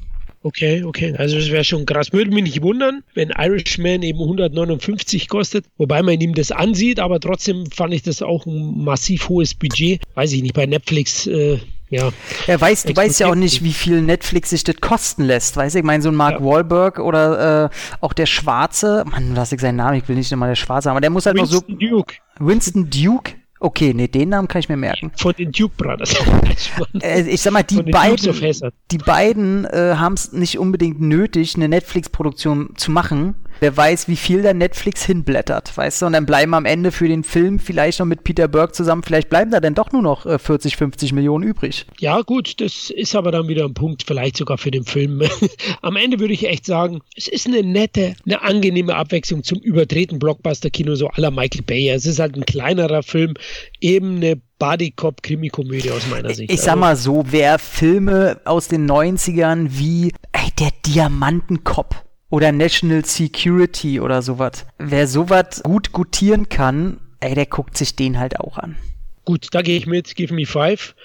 Okay, okay. Also das wäre schon krass. Würde mich nicht wundern, wenn Irishman eben 159 kostet, wobei man ihm das ansieht, aber trotzdem fand ich das auch ein massiv hohes Budget. Weiß ich nicht, bei Netflix äh, ja. Er weiß, du weißt ja auch nicht, wie viel Netflix sich das kosten lässt. Weißt du, ich meine, so ein Mark ja. Wahlberg oder äh, auch der Schwarze, Mann, lass ich seinen Namen, ich will nicht immer der Schwarze, aber der muss halt Winston noch so. Duke. Winston Duke? Okay, nee, den Namen kann ich mir merken. Von den Duke Brothers. *laughs* äh, ich sag mal, die beiden, die beiden äh, haben es nicht unbedingt nötig, eine Netflix-Produktion zu machen, wer weiß, wie viel da Netflix hinblättert, weißt du? Und dann bleiben am Ende für den Film vielleicht noch mit Peter Burke zusammen, vielleicht bleiben da dann doch nur noch äh, 40, 50 Millionen übrig. Ja, gut, das ist aber dann wieder ein Punkt, vielleicht sogar für den Film. *laughs* am Ende würde ich echt sagen, es ist eine nette, eine angenehme Abwechslung zum überdrehten Blockbuster-Kino, so aller Michael Bay. Es ist halt ein kleinerer Film, eben eine Buddy-Cop-Krimi-Komödie aus meiner Sicht. Ich sag mal so, wer Filme aus den 90ern wie ey, der Diamantenkopf oder National Security oder sowas. Wer sowas gut gutieren kann, ey, der guckt sich den halt auch an. Gut, da gehe ich mit. Give me five.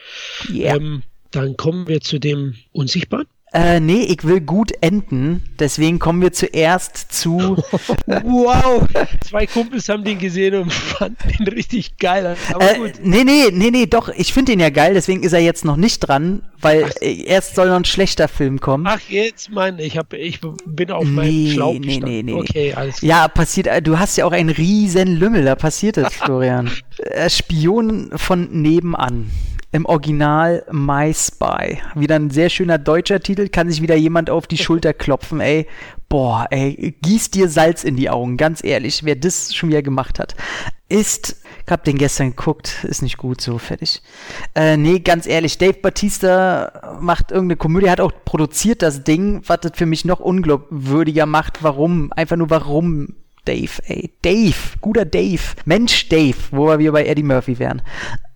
Yeah. Ähm, dann kommen wir zu dem Unsichtbaren. Äh, nee, ich will gut enden. Deswegen kommen wir zuerst zu. *laughs* wow! Zwei Kumpels haben den gesehen und fanden den richtig geil. Aber äh, gut. Nee, nee, nee, nee, doch. Ich finde den ja geil, deswegen ist er jetzt noch nicht dran, weil Ach. erst soll noch ein schlechter Film kommen. Ach, jetzt mein, ich, hab, ich bin auf meinem nee, Schlauch nee, nee, nee, Okay, alles klar. Ja, passiert, äh, du hast ja auch einen riesen Lümmel, da passiert es, Florian. *laughs* Äh, Spion von nebenan im Original My Spy. Wieder ein sehr schöner deutscher Titel, kann sich wieder jemand auf die Schulter klopfen, ey. Boah, ey, gieß dir Salz in die Augen, ganz ehrlich, wer das schon wieder gemacht hat. Ist, ich hab den gestern geguckt, ist nicht gut, so fertig. Äh, nee, ganz ehrlich, Dave Batista macht irgendeine Komödie, hat auch produziert das Ding, was das für mich noch unglaubwürdiger macht. Warum? Einfach nur warum Dave, ey. Dave, guter Dave. Mensch Dave, wo wir bei Eddie Murphy wären.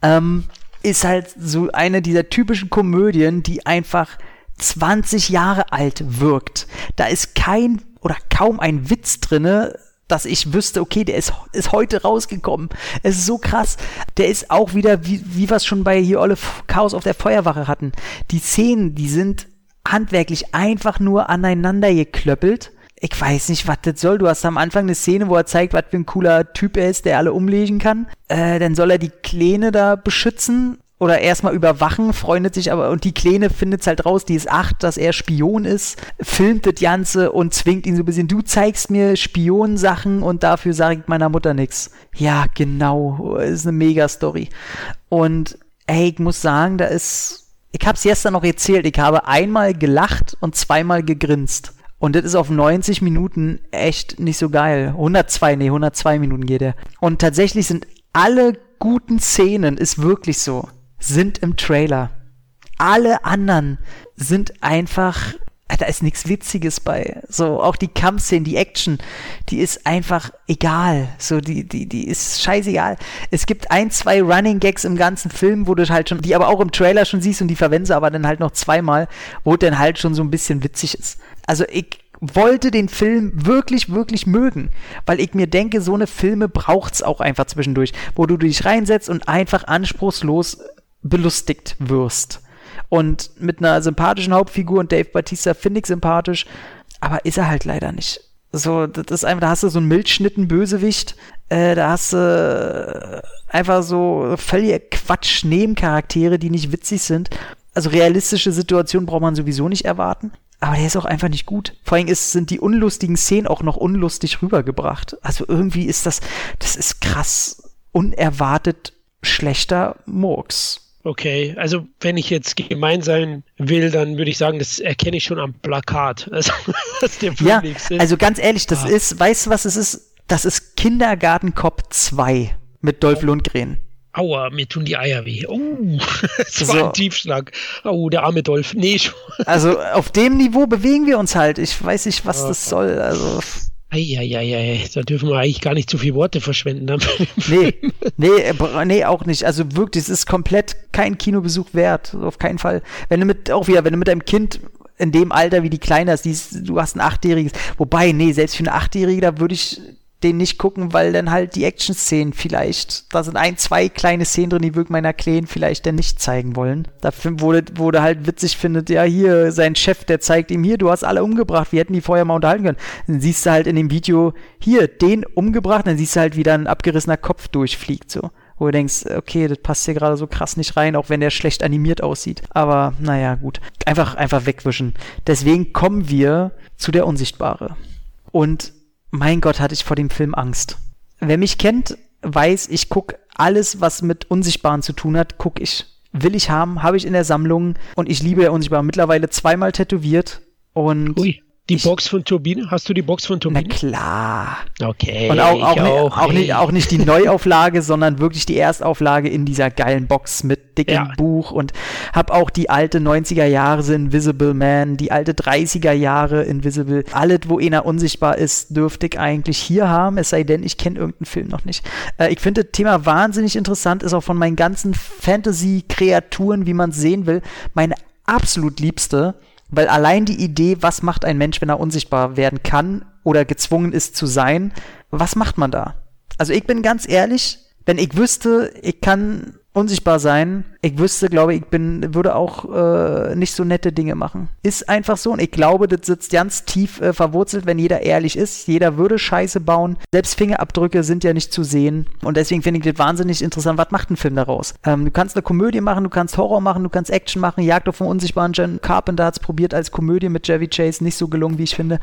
Ähm, ist halt so eine dieser typischen Komödien, die einfach 20 Jahre alt wirkt. Da ist kein oder kaum ein Witz drinne, dass ich wüsste, okay, der ist, ist heute rausgekommen. Es ist so krass. Der ist auch wieder, wie, wie wir es schon bei hier Olle Chaos auf der Feuerwache hatten. Die Szenen, die sind handwerklich einfach nur aneinander geklöppelt ich weiß nicht, was das soll. Du hast am Anfang eine Szene, wo er zeigt, was für ein cooler Typ er ist, der alle umlegen kann. Äh, dann soll er die Kleine da beschützen oder erstmal überwachen, freundet sich aber und die Kleine findet halt raus, die ist acht, dass er Spion ist, filmt das Ganze und zwingt ihn so ein bisschen, du zeigst mir Spionsachen und dafür sage ich meiner Mutter nichts. Ja, genau, ist eine Mega-Story. Und ey, ich muss sagen, da ist, ich hab's gestern noch erzählt, ich habe einmal gelacht und zweimal gegrinst. Und das ist auf 90 Minuten echt nicht so geil. 102, nee, 102 Minuten geht er. Und tatsächlich sind alle guten Szenen, ist wirklich so, sind im Trailer. Alle anderen sind einfach, da ist nichts Witziges bei. So, auch die Kampfszenen, die Action, die ist einfach egal. So, die, die, die ist scheißegal. Es gibt ein, zwei Running Gags im ganzen Film, wo du halt schon, die aber auch im Trailer schon siehst und die verwenden sie aber dann halt noch zweimal, wo dann halt schon so ein bisschen witzig ist also ich wollte den Film wirklich, wirklich mögen, weil ich mir denke, so eine Filme braucht's auch einfach zwischendurch, wo du dich reinsetzt und einfach anspruchslos belustigt wirst. Und mit einer sympathischen Hauptfigur und Dave Batista finde ich sympathisch, aber ist er halt leider nicht. So, das ist einfach, da hast du so einen Milchschnitten Bösewicht, äh, da hast du äh, einfach so völlige Quatsch-Nebencharaktere, die nicht witzig sind. Also realistische Situationen braucht man sowieso nicht erwarten aber der ist auch einfach nicht gut. Vor allem ist, sind die unlustigen Szenen auch noch unlustig rübergebracht. Also irgendwie ist das, das ist krass unerwartet schlechter Murks. Okay, also wenn ich jetzt gemein sein will, dann würde ich sagen, das erkenne ich schon am Plakat. *laughs* Also, dass der ja, also ganz ehrlich, das ah. ist, weißt du, was es ist? Das ist Kindergarten Cop 2 mit Dolph Lundgren. Aua, mir tun die Eier weh. Oh, *laughs* das war so. ein Tiefschlag. Oh, der arme Dolph. Nee, schon. *laughs* Also auf dem Niveau bewegen wir uns halt. Ich weiß nicht, was ja. das soll. Also Eieiei, da dürfen wir eigentlich gar nicht zu viele Worte verschwenden. nee, *laughs* nee, äh, nee, auch nicht. Also wirklich, es ist komplett kein Kinobesuch wert. Auf keinen Fall. Wenn du mit, auch wieder, wenn du mit deinem Kind in dem Alter wie die Kleine hast, die ist, du hast ein Achtjähriges. Wobei, nee, selbst für eine Achtjährige, da würde ich den nicht gucken, weil dann halt die Action-Szenen vielleicht, da sind ein, zwei kleine Szenen drin, die wirklich meiner Kleen vielleicht dann nicht zeigen wollen. Da wurde, wurde halt witzig findet, ja hier, sein Chef, der zeigt ihm hier, du hast alle umgebracht, wir hätten die vorher mal unterhalten können. Dann siehst du halt in dem Video, hier, den umgebracht, dann siehst du halt, wie dann ein abgerissener Kopf durchfliegt, so wo du denkst, okay, das passt hier gerade so krass nicht rein, auch wenn der schlecht animiert aussieht. Aber naja, gut. Einfach, einfach wegwischen. Deswegen kommen wir zu der Unsichtbare. Und mein Gott, hatte ich vor dem Film Angst. Wer mich kennt, weiß, ich gucke alles, was mit Unsichtbaren zu tun hat, gucke ich. Will ich haben, habe ich in der Sammlung und ich liebe der Unsichtbare. Mittlerweile zweimal tätowiert und Ui. Die ich, Box von Turbine? Hast du die Box von Turbine? Na klar. Okay. Und auch, auch, auch, auch, nicht, auch nicht die *laughs* Neuauflage, sondern wirklich die Erstauflage in dieser geilen Box mit dickem ja. Buch und hab auch die alte 90er Jahre Invisible Man, die alte 30er Jahre Invisible. Alles, wo einer unsichtbar ist, dürfte ich eigentlich hier haben, es sei denn, ich kenne irgendeinen Film noch nicht. Äh, ich finde das Thema wahnsinnig interessant, ist auch von meinen ganzen Fantasy-Kreaturen, wie man es sehen will, meine absolut liebste weil allein die Idee, was macht ein Mensch, wenn er unsichtbar werden kann oder gezwungen ist zu sein, was macht man da? Also ich bin ganz ehrlich, wenn ich wüsste, ich kann unsichtbar sein. Ich wüsste, glaube ich, bin, würde auch äh, nicht so nette Dinge machen. Ist einfach so und ich glaube, das sitzt ganz tief äh, verwurzelt, wenn jeder ehrlich ist. Jeder würde Scheiße bauen. Selbst Fingerabdrücke sind ja nicht zu sehen und deswegen finde ich das wahnsinnig interessant. Was macht ein Film daraus? Ähm, du kannst eine Komödie machen, du kannst Horror machen, du kannst Action machen. Jagd auf den unsichtbaren John Carpenter hat es probiert als Komödie mit Chevy Chase, nicht so gelungen, wie ich finde.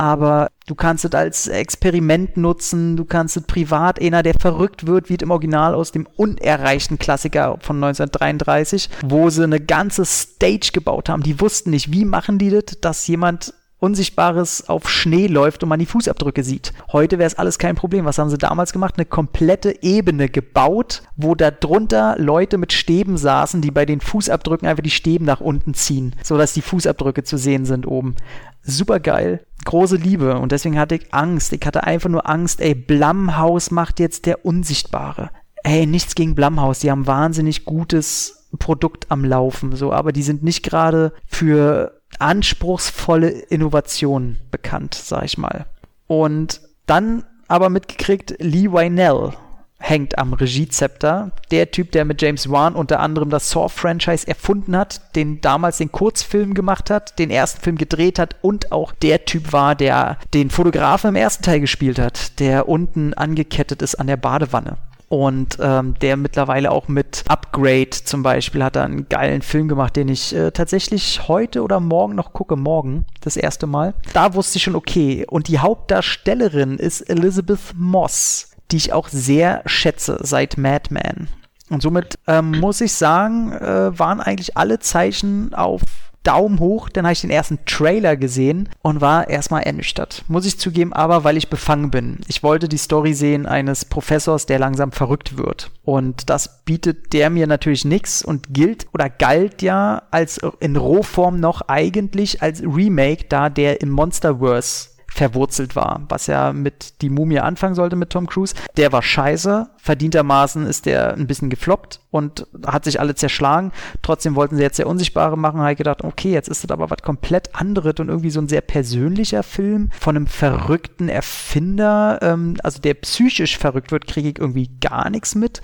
Aber Du kannst es als Experiment nutzen, du kannst es privat, einer, der verrückt wird, wie im Original aus dem unerreichten Klassiker von 1933, wo sie eine ganze Stage gebaut haben. Die wussten nicht, wie machen die das, dass jemand Unsichtbares auf Schnee läuft und man die Fußabdrücke sieht. Heute wäre es alles kein Problem. Was haben sie damals gemacht? Eine komplette Ebene gebaut, wo da drunter Leute mit Stäben saßen, die bei den Fußabdrücken einfach die Stäben nach unten ziehen, sodass die Fußabdrücke zu sehen sind oben. Super geil. Große Liebe. Und deswegen hatte ich Angst. Ich hatte einfach nur Angst, ey, Blumhaus macht jetzt der Unsichtbare. Ey, nichts gegen Blumhaus. Die haben wahnsinnig gutes Produkt am Laufen, so, aber die sind nicht gerade für anspruchsvolle Innovation bekannt, sag ich mal. Und dann aber mitgekriegt, Lee Wynell hängt am Regiezepter. Der Typ, der mit James Wan unter anderem das Saw-Franchise erfunden hat, den damals den Kurzfilm gemacht hat, den ersten Film gedreht hat und auch der Typ war, der den Fotografen im ersten Teil gespielt hat, der unten angekettet ist an der Badewanne. Und ähm, der mittlerweile auch mit Upgrade zum Beispiel hat er einen geilen Film gemacht, den ich äh, tatsächlich heute oder morgen noch gucke. Morgen, das erste Mal. Da wusste ich schon, okay. Und die Hauptdarstellerin ist Elizabeth Moss, die ich auch sehr schätze seit Madman. Und somit ähm, muss ich sagen, äh, waren eigentlich alle Zeichen auf Daumen hoch, dann habe ich den ersten Trailer gesehen und war erstmal ernüchtert. Muss ich zugeben, aber weil ich befangen bin. Ich wollte die Story sehen eines Professors, der langsam verrückt wird. Und das bietet der mir natürlich nichts und gilt oder galt ja als in Rohform noch eigentlich als Remake, da der im Monsterverse verwurzelt war, was ja mit Die Mumie anfangen sollte mit Tom Cruise. Der war scheiße, verdientermaßen ist der ein bisschen gefloppt und hat sich alle zerschlagen. Trotzdem wollten sie jetzt sehr Unsichtbare machen, habe ich gedacht, okay, jetzt ist das aber was komplett anderes und irgendwie so ein sehr persönlicher Film von einem verrückten Erfinder, ähm, also der psychisch verrückt wird, kriege ich irgendwie gar nichts mit.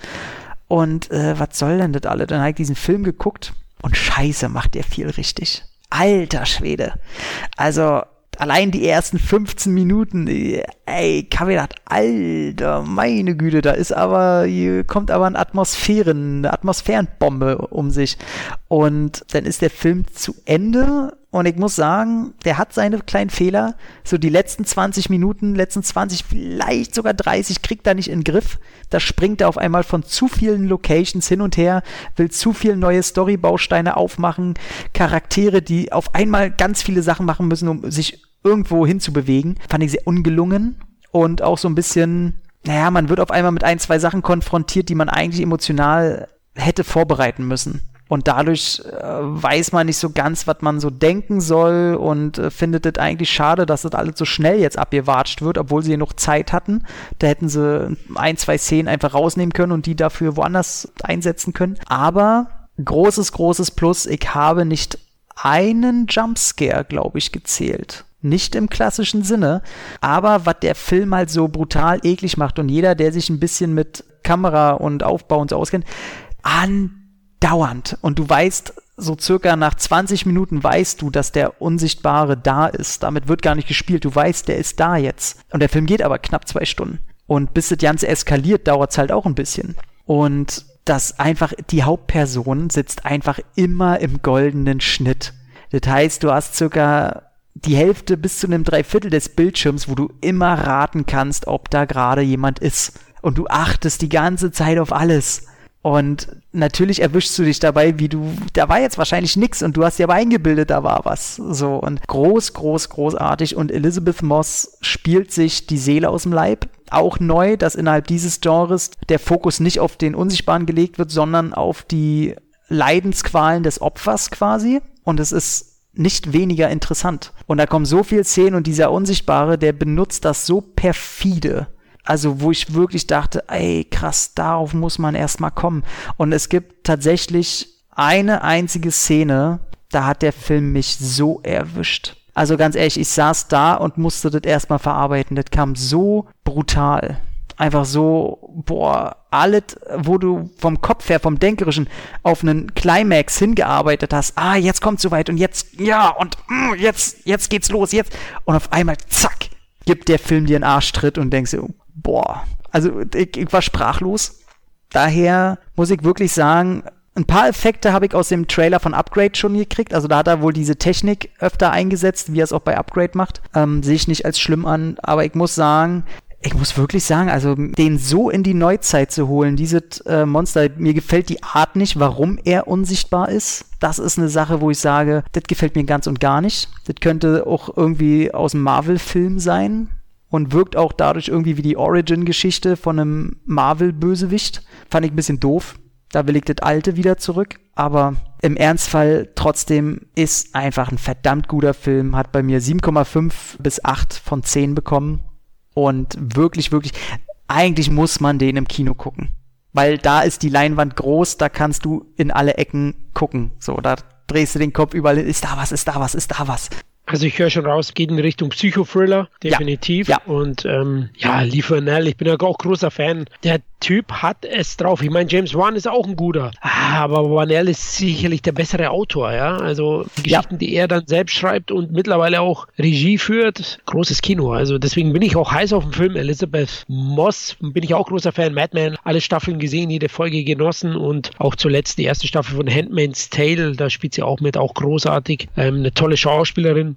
Und äh, was soll denn das alle? Dann habe ich diesen Film geguckt und scheiße, macht der viel richtig. Alter Schwede. Also allein die ersten 15 Minuten, ey, gedacht, alter, meine Güte, da ist aber, hier kommt aber eine Atmosphären, eine Atmosphärenbombe um sich. Und dann ist der Film zu Ende und ich muss sagen, der hat seine kleinen Fehler. So die letzten 20 Minuten, letzten 20, vielleicht sogar 30, kriegt er nicht in den Griff. Da springt er auf einmal von zu vielen Locations hin und her, will zu viele neue Storybausteine aufmachen, Charaktere, die auf einmal ganz viele Sachen machen müssen, um sich irgendwo hinzubewegen. Fand ich sehr ungelungen und auch so ein bisschen, naja, man wird auf einmal mit ein, zwei Sachen konfrontiert, die man eigentlich emotional hätte vorbereiten müssen. Und dadurch äh, weiß man nicht so ganz, was man so denken soll und äh, findet es eigentlich schade, dass das alles so schnell jetzt abgewatscht wird, obwohl sie noch Zeit hatten. Da hätten sie ein, zwei Szenen einfach rausnehmen können und die dafür woanders einsetzen können. Aber großes, großes Plus, ich habe nicht einen Jumpscare, glaube ich, gezählt. Nicht im klassischen Sinne, aber was der Film halt so brutal eklig macht und jeder, der sich ein bisschen mit Kamera und Aufbau und so auskennt, andauernd. Und du weißt, so circa nach 20 Minuten weißt du, dass der Unsichtbare da ist. Damit wird gar nicht gespielt. Du weißt, der ist da jetzt. Und der Film geht aber knapp zwei Stunden. Und bis das Ganze eskaliert, dauert es halt auch ein bisschen. Und das einfach, die Hauptperson sitzt einfach immer im goldenen Schnitt. Das heißt, du hast circa die Hälfte bis zu einem Dreiviertel des Bildschirms, wo du immer raten kannst, ob da gerade jemand ist. Und du achtest die ganze Zeit auf alles. Und natürlich erwischst du dich dabei, wie du, da war jetzt wahrscheinlich nichts und du hast dir aber eingebildet, da war was. So und groß, groß, großartig. Und Elizabeth Moss spielt sich die Seele aus dem Leib. Auch neu, dass innerhalb dieses Genres der Fokus nicht auf den Unsichtbaren gelegt wird, sondern auf die Leidensqualen des Opfers quasi. Und es ist nicht weniger interessant. Und da kommen so viele Szenen und dieser Unsichtbare, der benutzt das so perfide. Also, wo ich wirklich dachte, ey, krass, darauf muss man erstmal kommen. Und es gibt tatsächlich eine einzige Szene, da hat der Film mich so erwischt. Also ganz ehrlich, ich saß da und musste das erstmal verarbeiten. Das kam so brutal einfach so, boah, alles, wo du vom Kopf her, vom Denkerischen auf einen Climax hingearbeitet hast, ah, jetzt kommt soweit und jetzt, ja, und mm, jetzt, jetzt geht's los, jetzt. Und auf einmal, zack, gibt der Film dir einen Arschtritt und denkst du, boah, also ich, ich war sprachlos. Daher muss ich wirklich sagen, ein paar Effekte habe ich aus dem Trailer von Upgrade schon gekriegt. Also da hat er wohl diese Technik öfter eingesetzt, wie er es auch bei Upgrade macht. Ähm, Sehe ich nicht als schlimm an. Aber ich muss sagen, ich muss wirklich sagen, also den so in die Neuzeit zu holen, dieses äh, Monster, mir gefällt die Art nicht, warum er unsichtbar ist. Das ist eine Sache, wo ich sage, das gefällt mir ganz und gar nicht. Das könnte auch irgendwie aus einem Marvel-Film sein und wirkt auch dadurch irgendwie wie die Origin-Geschichte von einem Marvel-Bösewicht. Fand ich ein bisschen doof. Da will ich das Alte wieder zurück. Aber im Ernstfall trotzdem ist einfach ein verdammt guter Film. Hat bei mir 7,5 bis 8 von 10 bekommen und wirklich, wirklich, eigentlich muss man den im Kino gucken. Weil da ist die Leinwand groß, da kannst du in alle Ecken gucken. So, da drehst du den Kopf überall, ist da was, ist da was, ist da was. Also ich höre schon raus, geht in Richtung Psychothriller, definitiv. Ja, ja. Und ähm, ja, Lee Fernell, ich bin ja auch großer Fan. Der Typ hat es drauf. Ich meine, James Wan ist auch ein guter. Ah, aber Wanell ist sicherlich der bessere Autor, ja. Also die Geschichten, ja. die er dann selbst schreibt und mittlerweile auch Regie führt, großes Kino. Also deswegen bin ich auch heiß auf den Film. Elizabeth Moss bin ich auch großer Fan. Madman, alle Staffeln gesehen, jede Folge genossen und auch zuletzt die erste Staffel von Handmaid's Tale, da spielt sie auch mit, auch großartig. Ähm, eine tolle Schauspielerin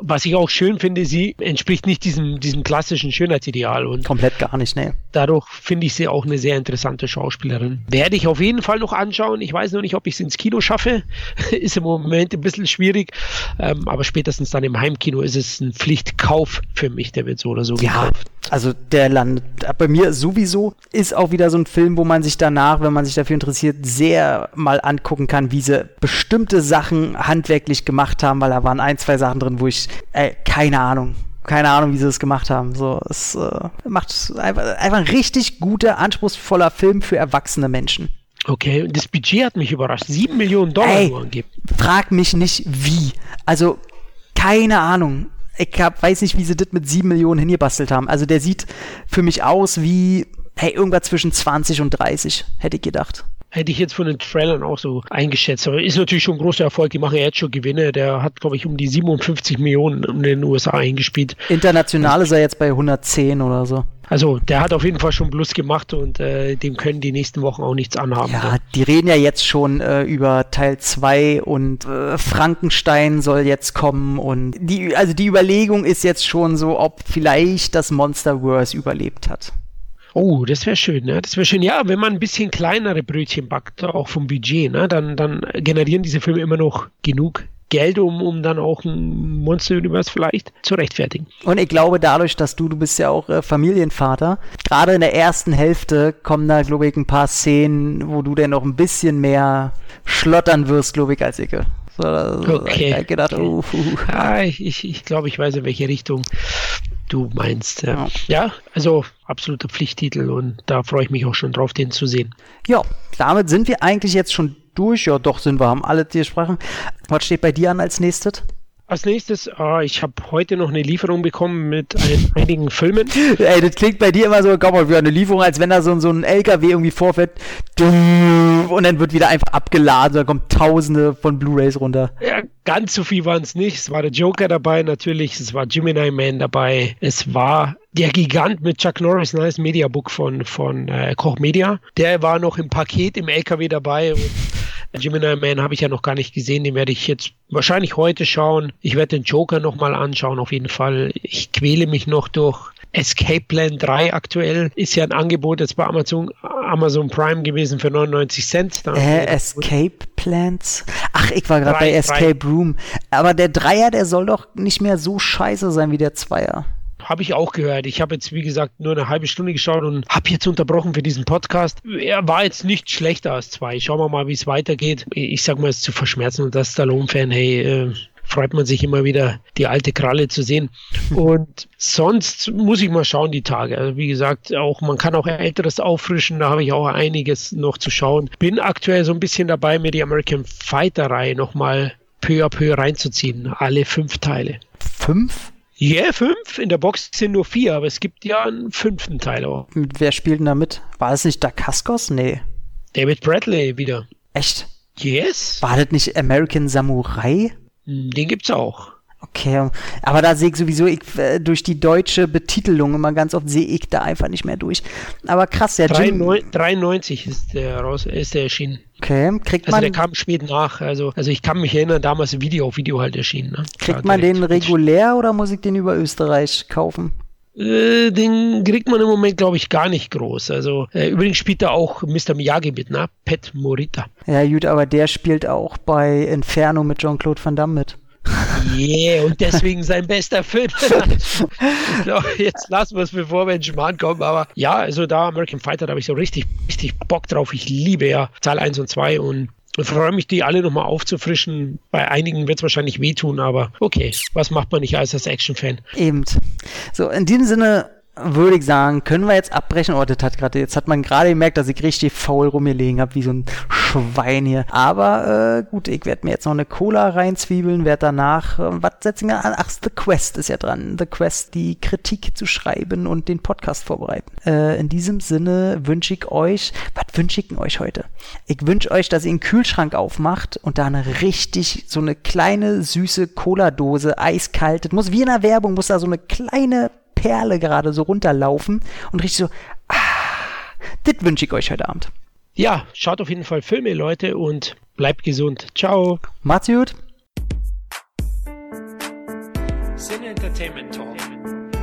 was ich auch schön finde, sie entspricht nicht diesem, diesem klassischen Schönheitsideal. Und Komplett gar nicht, ne. Dadurch finde ich sie auch eine sehr interessante Schauspielerin. Werde ich auf jeden Fall noch anschauen. Ich weiß noch nicht, ob ich es ins Kino schaffe. *laughs* ist im Moment ein bisschen schwierig. Ähm, aber spätestens dann im Heimkino ist es ein Pflichtkauf für mich. Der wird so oder so ja, gekauft. Also der landet bei mir sowieso. Ist auch wieder so ein Film, wo man sich danach, wenn man sich dafür interessiert, sehr mal angucken kann, wie sie bestimmte Sachen handwerklich gemacht haben, weil da waren ein, zwei Sachen drin, wo ich, äh, keine Ahnung, keine Ahnung, wie sie das gemacht haben. So, es äh, macht einfach, einfach ein richtig guter, anspruchsvoller Film für erwachsene Menschen. Okay, und das Budget hat mich überrascht. Sieben Millionen Dollar Ey, nur angegeben. Frag mich nicht wie. Also, keine Ahnung. Ich hab, weiß nicht, wie sie das mit sieben Millionen hingebastelt haben. Also, der sieht für mich aus wie, hey, irgendwas zwischen 20 und 30, hätte ich gedacht. Hätte ich jetzt von den Trailern auch so eingeschätzt. Aber ist natürlich schon ein großer Erfolg. Die machen ja jetzt schon Gewinne. Der hat, glaube ich, um die 57 Millionen in den USA eingespielt. International ist er jetzt bei 110 oder so. Also der hat auf jeden Fall schon Plus gemacht und äh, dem können die nächsten Wochen auch nichts anhaben. Ja, ne? die reden ja jetzt schon äh, über Teil 2 und äh, Frankenstein soll jetzt kommen und die, also die Überlegung ist jetzt schon so, ob vielleicht das Monsterverse überlebt hat. Oh, das wäre schön, ne? Das wäre schön. Ja, wenn man ein bisschen kleinere Brötchen backt, auch vom Budget, ne? Dann, dann generieren diese Filme immer noch genug Geld, um, um dann auch ein Monster Universe vielleicht zu rechtfertigen. Und ich glaube, dadurch, dass du, du bist ja auch äh, Familienvater, gerade in der ersten Hälfte kommen da, glaube ich, ein paar Szenen, wo du dann noch ein bisschen mehr schlottern wirst, glaube ich, als ich. So, okay. Ich gedacht, uh, uh. Ah, ich, ich, ich glaube, ich weiß, in welche Richtung du meinst. Ja. ja, also absoluter Pflichttitel und da freue ich mich auch schon drauf, den zu sehen. Ja, damit sind wir eigentlich jetzt schon durch. Ja, doch sind wir, haben alle die Sprachen. Was steht bei dir an als nächstes? Als nächstes, äh, ich habe heute noch eine Lieferung bekommen mit ein, einigen Filmen. *laughs* Ey, das klingt bei dir immer so, komm mal, wie eine Lieferung, als wenn da so, so ein LKW irgendwie vorfährt und dann wird wieder einfach abgeladen, da kommen tausende von Blu-Rays runter. Ja, ganz so viel waren es nicht. Es war der Joker dabei natürlich, es war Gemini Man dabei, es war der Gigant mit Chuck Norris, ein neues Mediabook von, von äh, Koch Media. Der war noch im Paket im LKW dabei und Gemini Man habe ich ja noch gar nicht gesehen, den werde ich jetzt wahrscheinlich heute schauen. Ich werde den Joker nochmal anschauen, auf jeden Fall. Ich quäle mich noch durch Escape Plan 3 aktuell ist ja ein Angebot jetzt bei Amazon, Amazon Prime gewesen für 99 Cent. Äh, Escape Plans? Ach, ich war gerade bei Escape drei. Room. Aber der Dreier, der soll doch nicht mehr so scheiße sein wie der Zweier. Habe ich auch gehört. Ich habe jetzt, wie gesagt, nur eine halbe Stunde geschaut und habe jetzt unterbrochen für diesen Podcast. Er war jetzt nicht schlechter als zwei. Schauen wir mal, wie es weitergeht. Ich sag mal, es zu verschmerzen und das Stallone-Fan, hey, äh, freut man sich immer wieder, die alte Kralle zu sehen. *laughs* Und sonst muss ich mal schauen, die Tage. Also wie gesagt, auch man kann auch älteres auffrischen, da habe ich auch einiges noch zu schauen. Bin aktuell so ein bisschen dabei, mir die American Fighter Reihe nochmal peu à peu reinzuziehen. Alle fünf Teile. Fünf? Yeah, fünf. In der Box sind nur vier, aber es gibt ja einen fünften Teil auch. Wer spielt denn da mit? War es nicht Dacascos? Nee. David Bradley wieder. Echt? Yes. War das nicht American Samurai? Hm, den gibt's auch. Okay, aber da sehe ich sowieso ich, äh, durch die deutsche Betitelung immer ganz oft sehe ich da einfach nicht mehr durch. Aber krass, ja. 93, 93 ist der raus, ist der erschienen. Okay, kriegt also man. Also der kam spät nach. Also, also ich kann mich erinnern, damals Video auf Video halt erschienen. Ne? Kriegt man den regulär oder muss ich den über Österreich kaufen? Äh, den kriegt man im Moment, glaube ich, gar nicht groß. Also äh, übrigens spielt da auch Mr. Miyagi mit, ne? Pet Morita. Ja, gut, aber der spielt auch bei Inferno mit Jean-Claude Van Damme mit. Yeah, und deswegen sein bester Film. *laughs* glaube, jetzt lassen wir es, bevor wir in Schmarrn kommen. Aber ja, also da American Fighter, da habe ich so richtig, richtig Bock drauf. Ich liebe ja Teil 1 und 2 und ich freue mich, die alle nochmal aufzufrischen. Bei einigen wird es wahrscheinlich wehtun, aber okay, was macht man nicht als, als Action-Fan? Eben. So, in diesem Sinne würde ich sagen, können wir jetzt abbrechen. Oh, das hat gerade, jetzt hat man gerade gemerkt, dass ich richtig faul rumgelegen habe, wie so ein Schwein hier. Aber äh, gut, ich werde mir jetzt noch eine Cola reinzwiebeln, werde danach, äh, was setzen wir an? Ach, The Quest ist ja dran. The Quest, die Kritik zu schreiben und den Podcast vorbereiten. Äh, in diesem Sinne wünsche ich euch, was wünsche ich euch heute? Ich wünsche euch, dass ihr einen Kühlschrank aufmacht und da eine richtig, so eine kleine, süße Cola-Dose, eiskalt, das muss wie in der Werbung, muss da so eine kleine Perle gerade so runterlaufen und richtig so, ah, das wünsche ich euch heute Abend. Ja, schaut auf jeden Fall Filme, Leute, und bleibt gesund. Ciao. Macht's gut. Sin Entertainment Talk,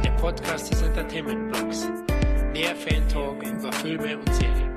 der Podcast des Entertainment Blogs. Mehr Fan Talk über Filme und Serien.